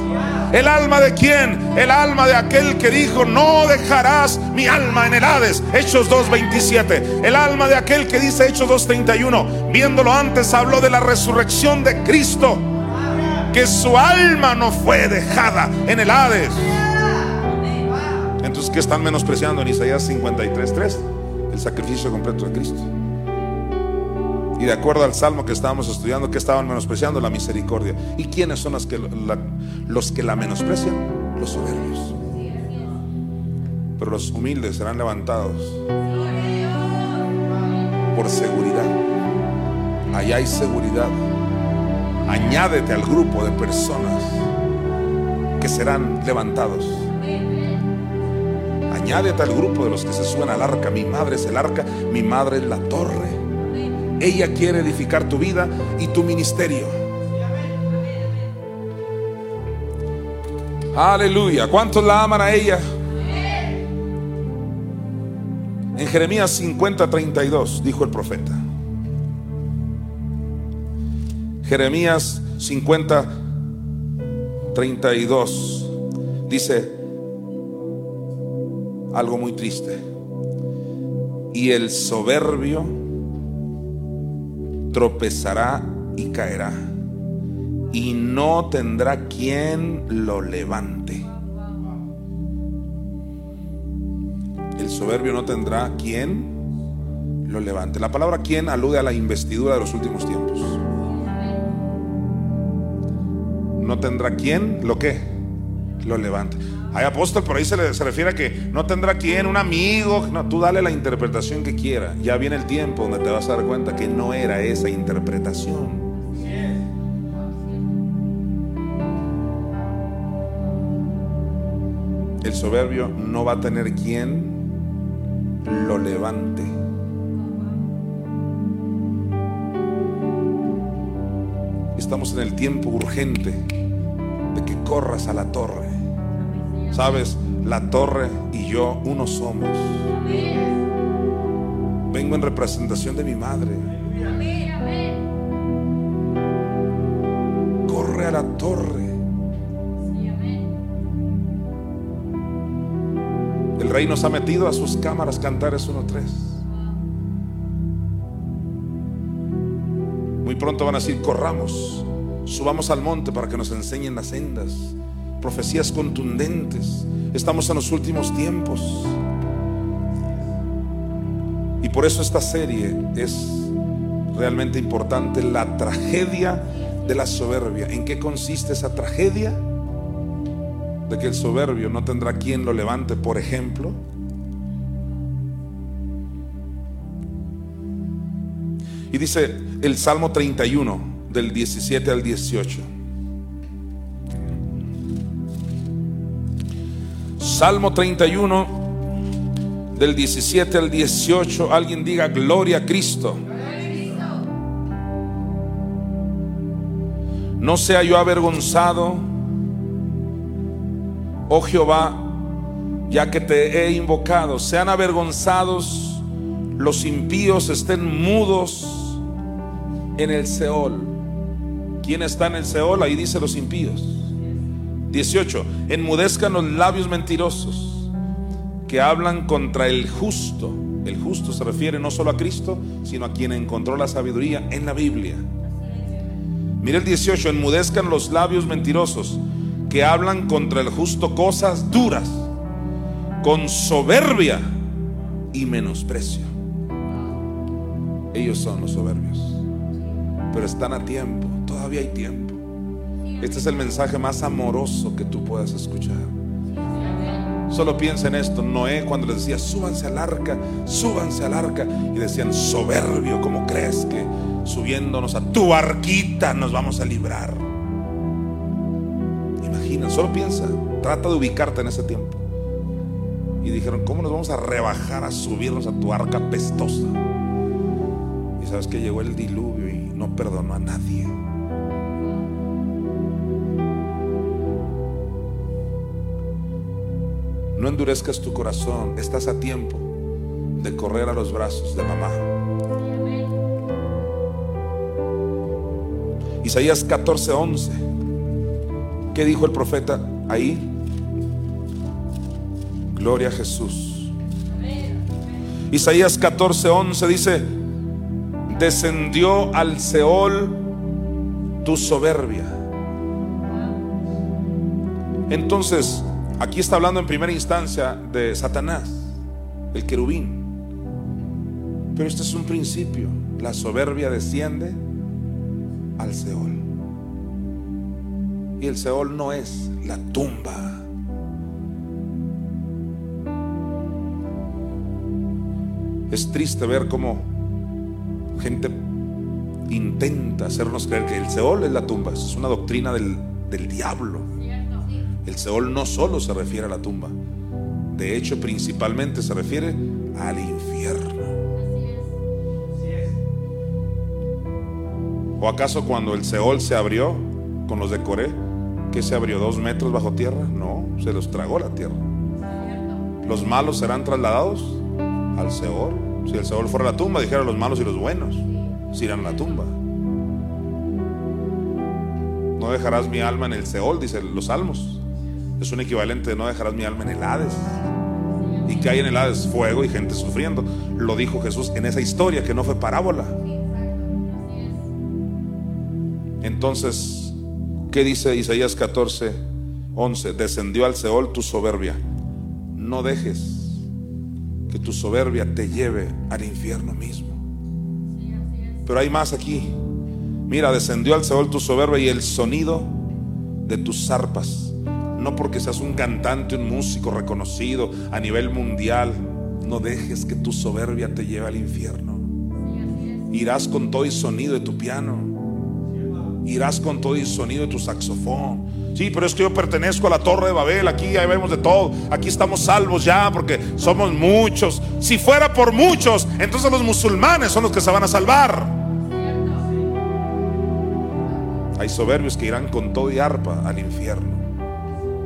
¿El alma de quién? El alma de aquel que dijo, no dejarás mi alma en el Hades. Hechos 2.27. El alma de aquel que dice Hechos 2.31. Viéndolo antes habló de la resurrección de Cristo. Que su alma no fue dejada en el Hades. Entonces, ¿qué están menospreciando en Isaías 53.3? El sacrificio completo de Cristo. Y de acuerdo al salmo que estábamos estudiando, que estaban menospreciando la misericordia. ¿Y quiénes son los que la, menosprecian? Los soberbios. Pero los humildes serán levantados por seguridad. Allá hay seguridad. Añádete al grupo de personas que serán levantados. Añádete al grupo de los que se suben al arca. Mi madre es el arca, mi madre es la torre. Ella quiere edificar tu vida y tu ministerio. Aleluya. ¿Cuántos la aman a ella? En Jeremías 50, 32 dijo el profeta. Jeremías 50, 32 dice algo muy triste. Y el soberbio tropezará y caerá, y no tendrá quien lo levante. El soberbio no tendrá quien lo levante. La palabra quien alude a la investidura de los últimos tiempos. No tendrá quien lo que lo levante. Hay apóstol, por ahí se, refiere a que no tendrá quien, un amigo. No, tú dale la interpretación que quiera. Ya viene el tiempo donde te vas a dar cuenta que no era esa interpretación. El soberbio no va a tener quien lo levante. Estamos en el tiempo urgente de que corras a la torre Sabes, la torre y yo uno somos. Vengo en representación de mi madre. Corre a la torre. El rey nos ha metido a sus cámaras cantares 1-3. Muy pronto van a decir, corramos, subamos al monte para que nos enseñen las sendas profecías contundentes. Estamos en los últimos tiempos. Y por eso esta serie es realmente importante, la tragedia de la soberbia. ¿En qué consiste esa tragedia? De que el soberbio no tendrá quien lo levante, por ejemplo. Y dice el Salmo 31, del 17 al 18. Salmo 31, del 17 al 18, alguien diga gloria a Cristo. No sea yo avergonzado, oh Jehová, ya que te he invocado. Sean avergonzados los impíos, estén mudos en el Seol. ¿Quién está en el Seol? Ahí dice los impíos. 18. Enmudezcan los labios mentirosos que hablan contra el justo. El justo se refiere no solo a Cristo, sino a quien encontró la sabiduría en la Biblia. Mire el 18. Enmudezcan los labios mentirosos que hablan contra el justo cosas duras, con soberbia y menosprecio. Ellos son los soberbios. Pero están a tiempo, todavía hay tiempo. Este es el mensaje más amoroso que tú puedas escuchar. Solo piensa en esto, Noé cuando les decía, súbanse al arca, súbanse al arca, y decían, soberbio, ¿cómo crees que subiéndonos a tu barquita nos vamos a librar? Imagina, solo piensa, trata de ubicarte en ese tiempo. Y dijeron, ¿cómo nos vamos a rebajar a subirnos a tu arca pestosa? Y sabes que llegó el diluvio y no perdonó a nadie. No endurezcas tu corazón, estás a tiempo de correr a los brazos de mamá. Isaías 14:11. ¿Qué dijo el profeta ahí? Gloria a Jesús. Isaías 14:11 dice, descendió al Seol tu soberbia. Entonces, Aquí está hablando en primera instancia de Satanás, el querubín. Pero este es un principio. La soberbia desciende al Seol. Y el Seol no es la tumba. Es triste ver cómo gente intenta hacernos creer que el Seol es la tumba. Es una doctrina del, del diablo. El Seol no solo se refiere a la tumba, de hecho principalmente se refiere al infierno. ¿O acaso cuando el Seol se abrió con los de Coré, que se abrió dos metros bajo tierra? No, se los tragó la tierra. Los malos serán trasladados al Seol. Si el Seol fuera la tumba, dijera los malos y los buenos, se irán a la tumba. No dejarás mi alma en el Seol, dicen los salmos. Es un equivalente de no dejarás mi alma en el Hades. Y que hay en el Hades fuego y gente sufriendo. Lo dijo Jesús en esa historia que no fue parábola. Entonces, ¿qué dice Isaías 14, 11? Descendió al Seol tu soberbia. No dejes que tu soberbia te lleve al infierno mismo. Pero hay más aquí. Mira, descendió al Seol tu soberbia y el sonido de tus zarpas no porque seas un cantante, un músico reconocido a nivel mundial. No dejes que tu soberbia te lleve al infierno. Irás con todo y sonido de tu piano. Irás con todo y sonido de tu saxofón. Sí, pero es que yo pertenezco a la Torre de Babel. Aquí ya vemos de todo. Aquí estamos salvos ya porque somos muchos. Si fuera por muchos, entonces los musulmanes son los que se van a salvar. Hay soberbios que irán con todo y arpa al infierno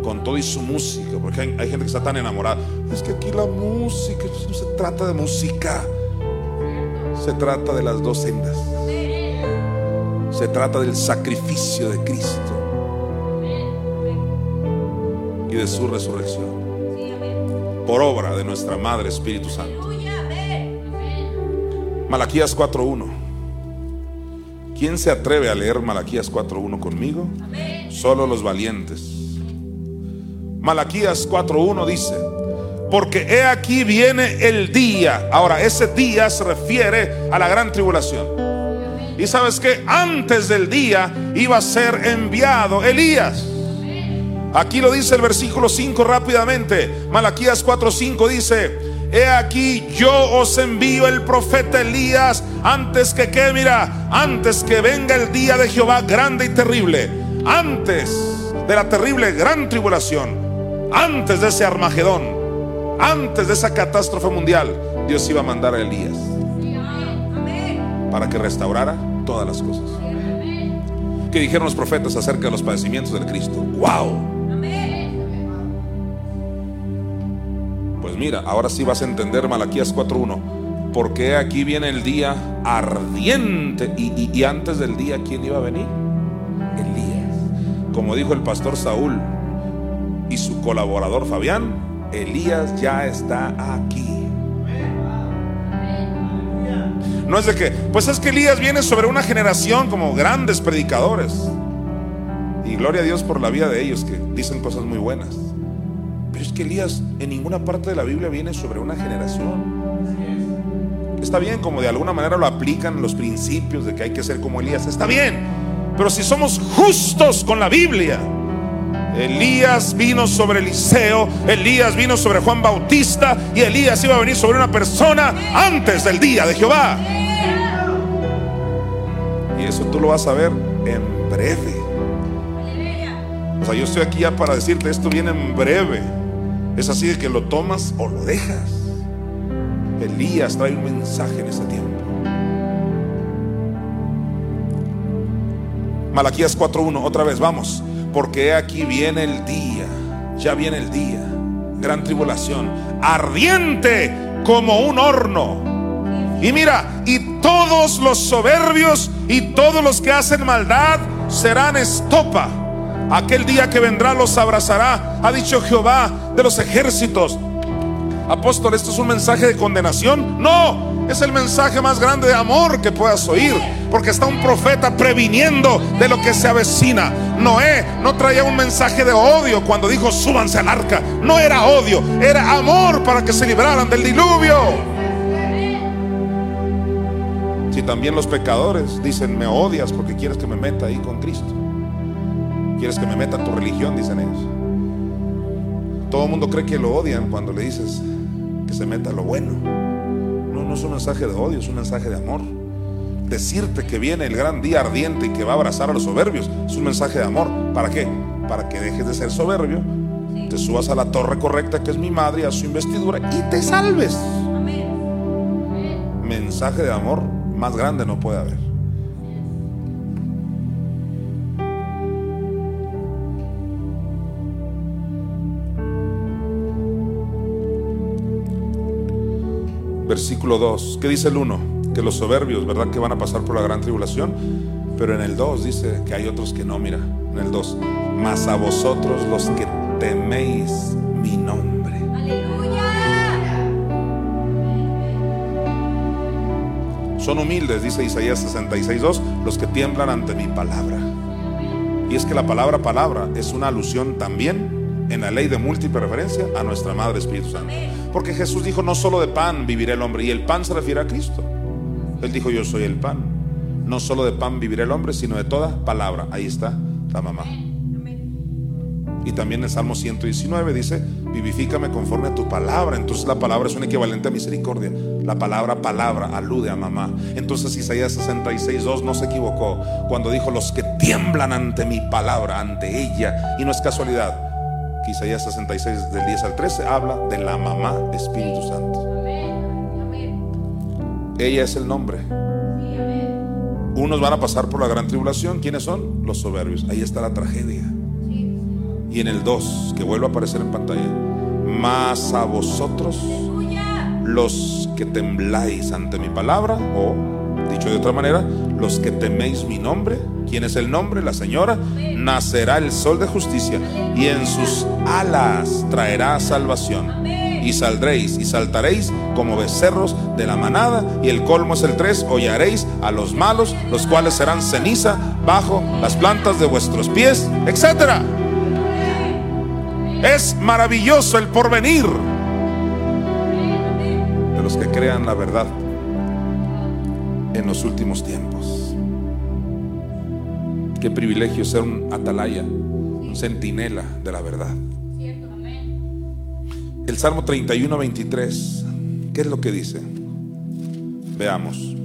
con todo y su música, porque hay, gente que está tan enamorada. Es que aquí la música, no se trata de música, se trata de las dos sendas. Se trata del sacrificio de Cristo y de su resurrección por obra de nuestra Madre Espíritu Santo. Malaquías 4.1. ¿Quién se atreve a leer Malaquías 4.1 conmigo? Solo los valientes. Malaquías 4.1 dice, porque he aquí viene el día. Ahora, ese día se refiere a la gran tribulación. Y sabes que antes del día iba a ser enviado Elías. Aquí lo dice el versículo 5 rápidamente. Malaquías 4:5 dice, he aquí yo os envío el profeta Elías antes que que mira, antes que venga el día de Jehová grande y terrible, antes de la terrible gran tribulación antes de ese Armagedón, antes de esa catástrofe mundial, Dios iba a mandar a Elías para que restaurara todas las cosas. ¿Qué dijeron los profetas acerca de los padecimientos del Cristo? ¡Wow! Pues mira, ahora sí vas a entender Malaquías 4.1. Porque aquí viene el día ardiente. Y, y antes del día, ¿quién iba a venir? Elías. Como dijo el pastor Saúl, y su colaborador Fabián, Elías ya está aquí. No es de que, pues es que Elías viene sobre una generación como grandes predicadores. Y gloria a Dios por la vida de ellos que dicen cosas muy buenas. Pero es que Elías en ninguna parte de la Biblia viene sobre una generación. Está bien, como de alguna manera lo aplican los principios de que hay que ser como Elías. Está bien. Pero si somos justos con la Biblia, Elías vino sobre Eliseo, Elías vino sobre Juan Bautista y Elías iba a venir sobre una persona antes del día de Jehová. Y eso tú lo vas a ver en breve. O sea, yo estoy aquí ya para decirte, esto viene en breve. Es así de que lo tomas o lo dejas. Elías trae un mensaje en ese tiempo. Malaquías 4.1, otra vez, vamos porque aquí viene el día, ya viene el día, gran tribulación, ardiente como un horno. Y mira, y todos los soberbios y todos los que hacen maldad serán estopa. Aquel día que vendrá los abrazará, ha dicho Jehová de los ejércitos. Apóstol, ¿esto es un mensaje de condenación? No, es el mensaje más grande de amor que puedas oír porque está un profeta previniendo de lo que se avecina. Noé no traía un mensaje de odio cuando dijo súbanse al arca. No era odio, era amor para que se libraran del diluvio. Si también los pecadores dicen me odias porque quieres que me meta ahí con Cristo. Quieres que me meta a tu religión, dicen ellos. Todo el mundo cree que lo odian cuando le dices que se meta lo bueno. No, no es un mensaje de odio, es un mensaje de amor decirte que viene el gran día ardiente y que va a abrazar a los soberbios. Es un mensaje de amor. ¿Para qué? Para que dejes de ser soberbio, te subas a la torre correcta que es mi madre, a su investidura y te salves. Mensaje de amor más grande no puede haber. Versículo 2. ¿Qué dice el 1? que los soberbios, ¿verdad? Que van a pasar por la gran tribulación. Pero en el 2 dice que hay otros que no, mira, en el 2. Mas a vosotros los que teméis mi nombre. Son humildes, dice Isaías 66.2, los que tiemblan ante mi palabra. Y es que la palabra palabra es una alusión también en la ley de múltiple referencia a nuestra Madre Espíritu Santo. Porque Jesús dijo, no solo de pan vivirá el hombre, y el pan se refiere a Cristo. Él dijo, yo soy el pan. No solo de pan vivirá el hombre, sino de toda palabra. Ahí está la mamá. Y también el Salmo 119 dice, vivifícame conforme a tu palabra. Entonces la palabra es un equivalente a misericordia. La palabra palabra alude a mamá. Entonces Isaías 66, 2 no se equivocó cuando dijo, los que tiemblan ante mi palabra, ante ella. Y no es casualidad que Isaías 66 del 10 al 13 habla de la mamá Espíritu Santo. Ella es el nombre. Unos van a pasar por la gran tribulación. ¿Quiénes son? Los soberbios. Ahí está la tragedia. Y en el 2, que vuelve a aparecer en pantalla. Más a vosotros, los que tembláis ante mi palabra, o dicho de otra manera, los que teméis mi nombre. ¿Quién es el nombre? La Señora. Nacerá el sol de justicia y en sus alas traerá salvación y saldréis y saltaréis como becerros de la manada. Y el colmo es el tres, hollaréis a los malos, los cuales serán ceniza bajo las plantas de vuestros pies, etc. Es maravilloso el porvenir de los que crean la verdad en los últimos tiempos. Qué privilegio ser un atalaya, un centinela de la verdad. El Salmo 31, 23, ¿qué es lo que dice? Veamos.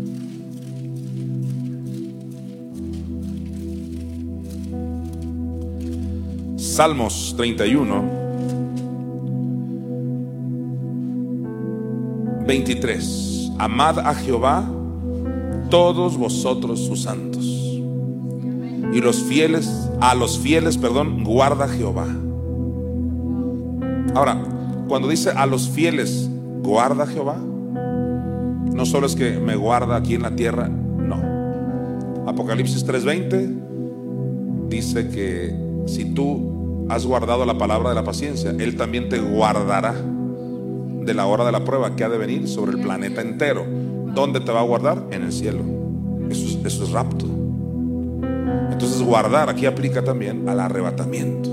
Salmos 31, 23. Amad a Jehová todos vosotros sus santos. Y los fieles, a los fieles, perdón, guarda Jehová. Ahora, cuando dice a los fieles, guarda Jehová, no solo es que me guarda aquí en la tierra, no. Apocalipsis 3:20 dice que si tú has guardado la palabra de la paciencia, Él también te guardará de la hora de la prueba que ha de venir sobre el planeta entero. ¿Dónde te va a guardar? En el cielo. Eso es, rapto. Entonces guardar aquí aplica también al arrebatamiento.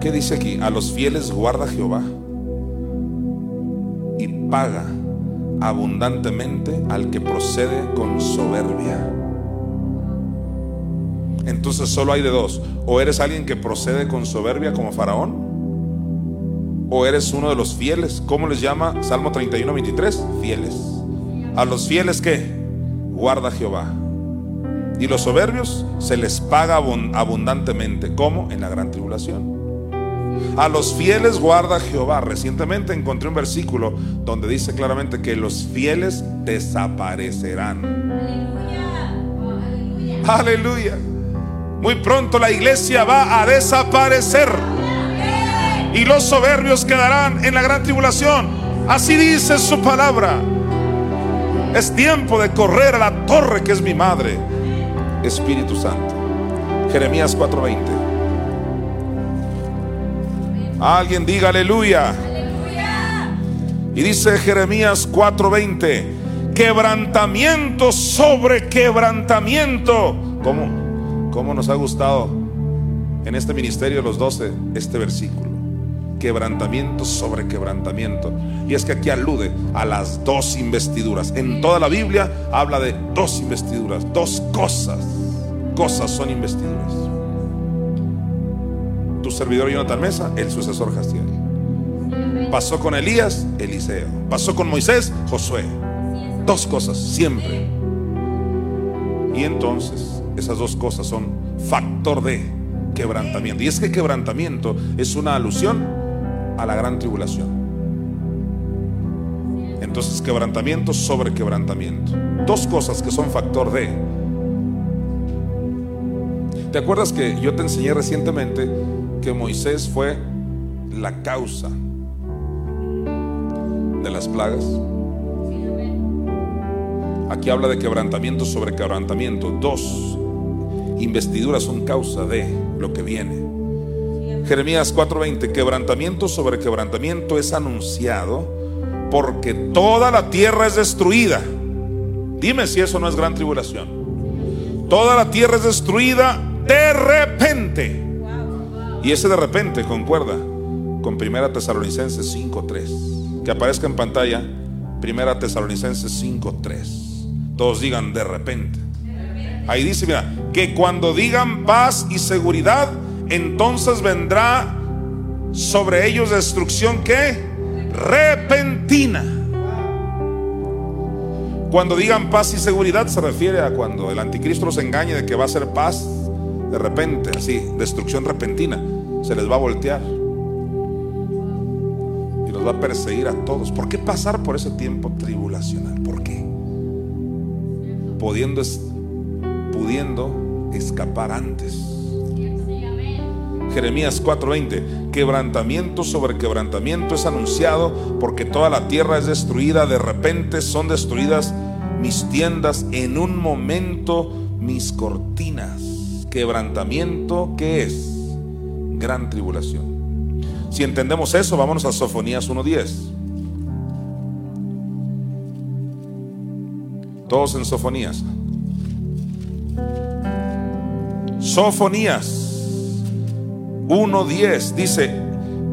¿Qué dice aquí? A los fieles guarda Jehová y paga abundantemente al que procede con soberbia. Entonces solo hay de dos. O eres alguien que procede con soberbia como faraón, o eres uno de los fieles. ¿Cómo les llama Salmo 31, 23? Fieles. A los fieles que guarda Jehová. Y los soberbios se les paga abundantemente. ¿Cómo? En la gran tribulación. A los fieles guarda Jehová. Recientemente encontré un versículo donde dice claramente que los fieles desaparecerán. Aleluya. Aleluya. Muy pronto la iglesia va a desaparecer. Y los soberbios quedarán en la gran tribulación. Así dice su palabra. Es tiempo de correr a la torre que es mi madre. Espíritu Santo. Jeremías 4:20. Alguien diga aleluya. Y dice Jeremías 4:20, quebrantamiento sobre quebrantamiento. ¿Cómo? ¿Cómo nos ha gustado en este ministerio los doce este versículo? Quebrantamiento sobre quebrantamiento. Y es que aquí alude a las dos investiduras. En toda la Biblia habla de dos investiduras, dos cosas. Cosas son investiduras tu servidor Jonathan Mesa, el sucesor Jastiel. Pasó con Elías, Eliseo. Pasó con Moisés, Josué. Dos cosas, siempre. Y entonces, esas dos cosas son factor de quebrantamiento. Y es que quebrantamiento es una alusión a la gran tribulación. Entonces, quebrantamiento sobre quebrantamiento. Dos cosas que son factor de. ¿Te acuerdas que yo te enseñé recientemente que Moisés fue la causa de las plagas. Aquí habla de quebrantamiento sobre quebrantamiento. Dos investiduras son causa de lo que viene. Jeremías 4:20, quebrantamiento sobre quebrantamiento es anunciado porque toda la tierra es destruida. Dime si eso no es gran tribulación. Toda la tierra es destruida de repente. Y ese de repente concuerda con Primera Tesalonicenses 5.3. Que aparezca en pantalla Primera Tesalonicenses 5.3. Todos digan de repente. Ahí dice, mira, que cuando digan paz y seguridad, entonces vendrá sobre ellos destrucción que repentina. Cuando digan paz y seguridad se refiere a cuando el anticristo los engañe de que va a ser paz de repente, así, destrucción repentina, se les va a voltear y los va a perseguir a todos. ¿Por qué pasar por ese tiempo tribulacional? ¿Por qué? Pudiendo, pudiendo escapar antes. Jeremías 4:20, quebrantamiento sobre quebrantamiento es anunciado porque toda la tierra es destruida, de repente son destruidas mis tiendas, en un momento mis cortinas quebrantamiento, ¿qué es? Gran tribulación. Si entendemos eso, vámonos a Sofonías 1.10. Todos en Sofonías. Sofonías 1.10 dice,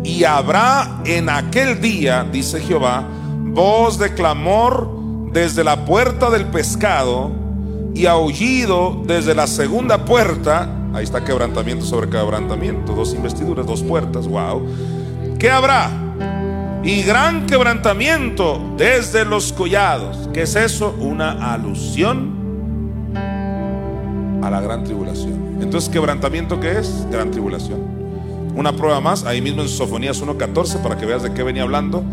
y habrá en aquel día, dice Jehová, voz de clamor desde la puerta del pescado y aullido desde la segunda puerta. Ahí está quebrantamiento sobre quebrantamiento, dos investiduras, dos puertas, wow. ¿Qué habrá? Y gran quebrantamiento desde los collados. ¿Qué es eso? Una alusión a la gran tribulación. Entonces, ¿quebrantamiento qué es? Gran tribulación. Una prueba más, ahí mismo en Sofonías 1.14, para que veas de qué venía hablando.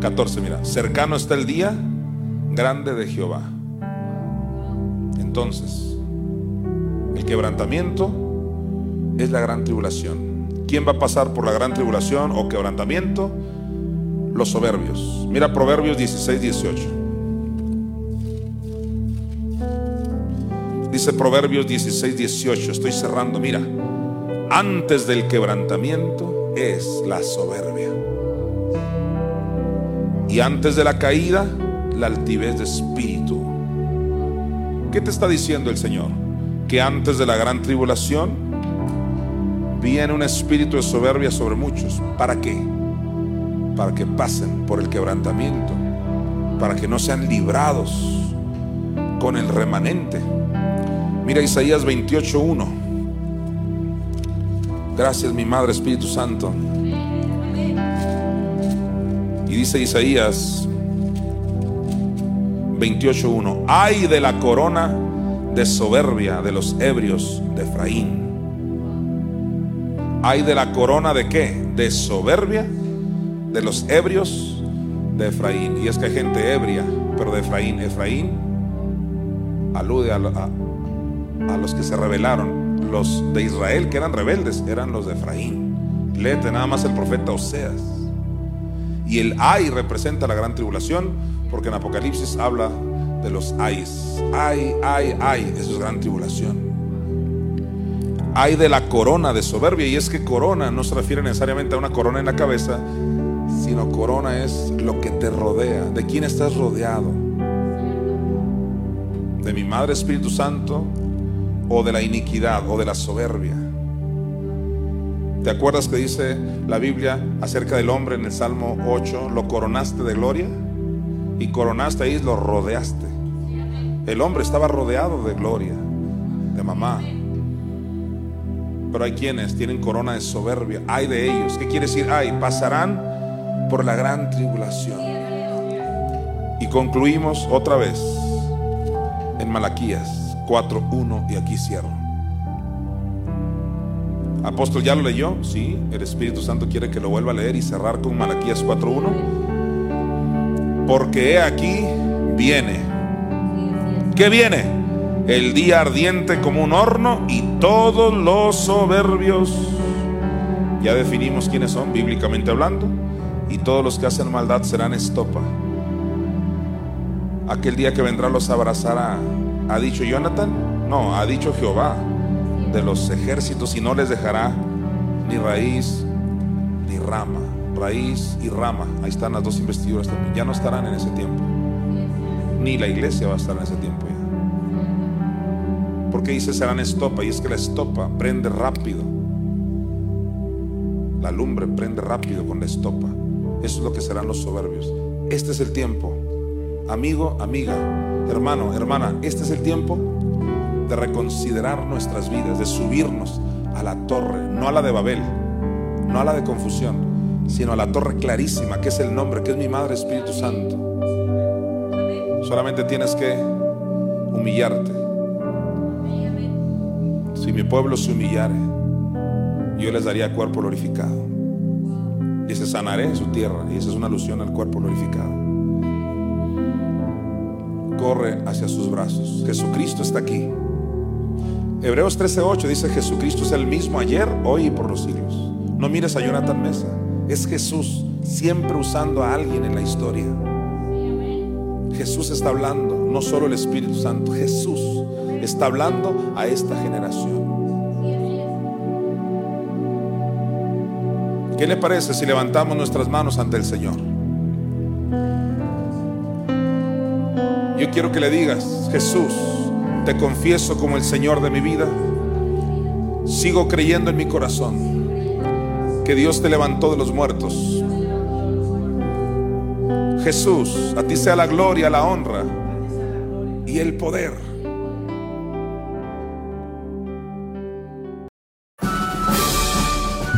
14, mira, cercano está el día grande de Jehová entonces, el quebrantamiento es la gran tribulación. ¿Quién va a pasar por la gran tribulación o quebrantamiento? Los soberbios. Mira Proverbios 16, 18. Dice Proverbios 16, 18. Estoy cerrando. Mira, antes del quebrantamiento es la soberbia. Y antes de la caída, la altivez de espíritu. ¿Qué te está diciendo el Señor? Que antes de la gran tribulación viene un espíritu de soberbia sobre muchos. ¿Para qué? Para que pasen por el quebrantamiento, para que no sean librados con el remanente. Mira Isaías 28.1. Gracias mi Madre Espíritu Santo. Y dice Isaías 28.1. Ay de la corona de soberbia de los ebrios de Efraín. Hay de la corona de qué? De soberbia de los ebrios de Efraín. Y es que hay gente ebria, pero de Efraín. Efraín alude a, a, los que se rebelaron. Los de Israel que eran rebeldes eran los de Efraín. Léete nada más el profeta Oseas. Y el ay representa la gran tribulación, porque en Apocalipsis habla de los ayes. Ay, ay, ay, eso es gran tribulación. Hay de la corona de soberbia, y es que corona no se refiere necesariamente a una corona en la cabeza, sino corona es lo que te rodea, de quién estás rodeado. De mi Madre Espíritu Santo, o de la iniquidad, o de la soberbia. ¿Te acuerdas que dice la Biblia acerca del hombre en el Salmo 8? Lo coronaste de gloria y coronaste ahí, lo rodeaste. El hombre estaba rodeado de gloria, de mamá. Pero hay quienes tienen corona de soberbia. Hay de ellos. ¿Qué quiere decir? Hay, pasarán por la gran tribulación. Y concluimos otra vez en Malaquías 4.1 y aquí cierro. Apóstol, ¿ya lo leyó? Sí, el Espíritu Santo quiere que lo vuelva a leer y cerrar con Malaquías 4.1. Porque he aquí viene ¿Qué viene? El día ardiente como un horno y todos los soberbios, ya definimos quiénes son bíblicamente hablando, y todos los que hacen maldad serán estopa. Aquel día que vendrá los abrazará. ¿Ha dicho Jonathan? No, ha dicho Jehová de los ejércitos y no les dejará ni raíz ni rama. Raíz y rama. Ahí están las dos investiduras también. Ya no estarán en ese tiempo ni la iglesia va a estar en ese tiempo ya. Porque dice serán estopa, y es que la estopa prende rápido. La lumbre prende rápido con la estopa. Eso es lo que serán los soberbios. Este es el tiempo. Amigo, amiga, hermano, hermana, este es el tiempo de reconsiderar nuestras vidas, de subirnos a la torre, no a la de Babel, no a la de confusión, sino a la torre clarísima, que es el nombre, que es mi Madre Espíritu Santo Solamente tienes que humillarte. Si mi pueblo se humillare, yo les daría cuerpo glorificado. Se sanaré su tierra. Y esa es una alusión al cuerpo glorificado. Corre hacia sus brazos. Jesucristo está aquí. Hebreos 13:8 dice Jesucristo es el mismo ayer, hoy y por los siglos. No mires a Jonathan Mesa. Es Jesús siempre usando a alguien en la historia. Jesús está hablando, no solo el Espíritu Santo, Jesús está hablando a esta generación. ¿Qué le parece si levantamos nuestras manos ante el Señor? Yo quiero que le digas, Jesús, te confieso como el Señor de mi vida. Sigo creyendo en mi corazón que Dios te levantó de los muertos Jesús, a ti sea la gloria, la honra y el poder.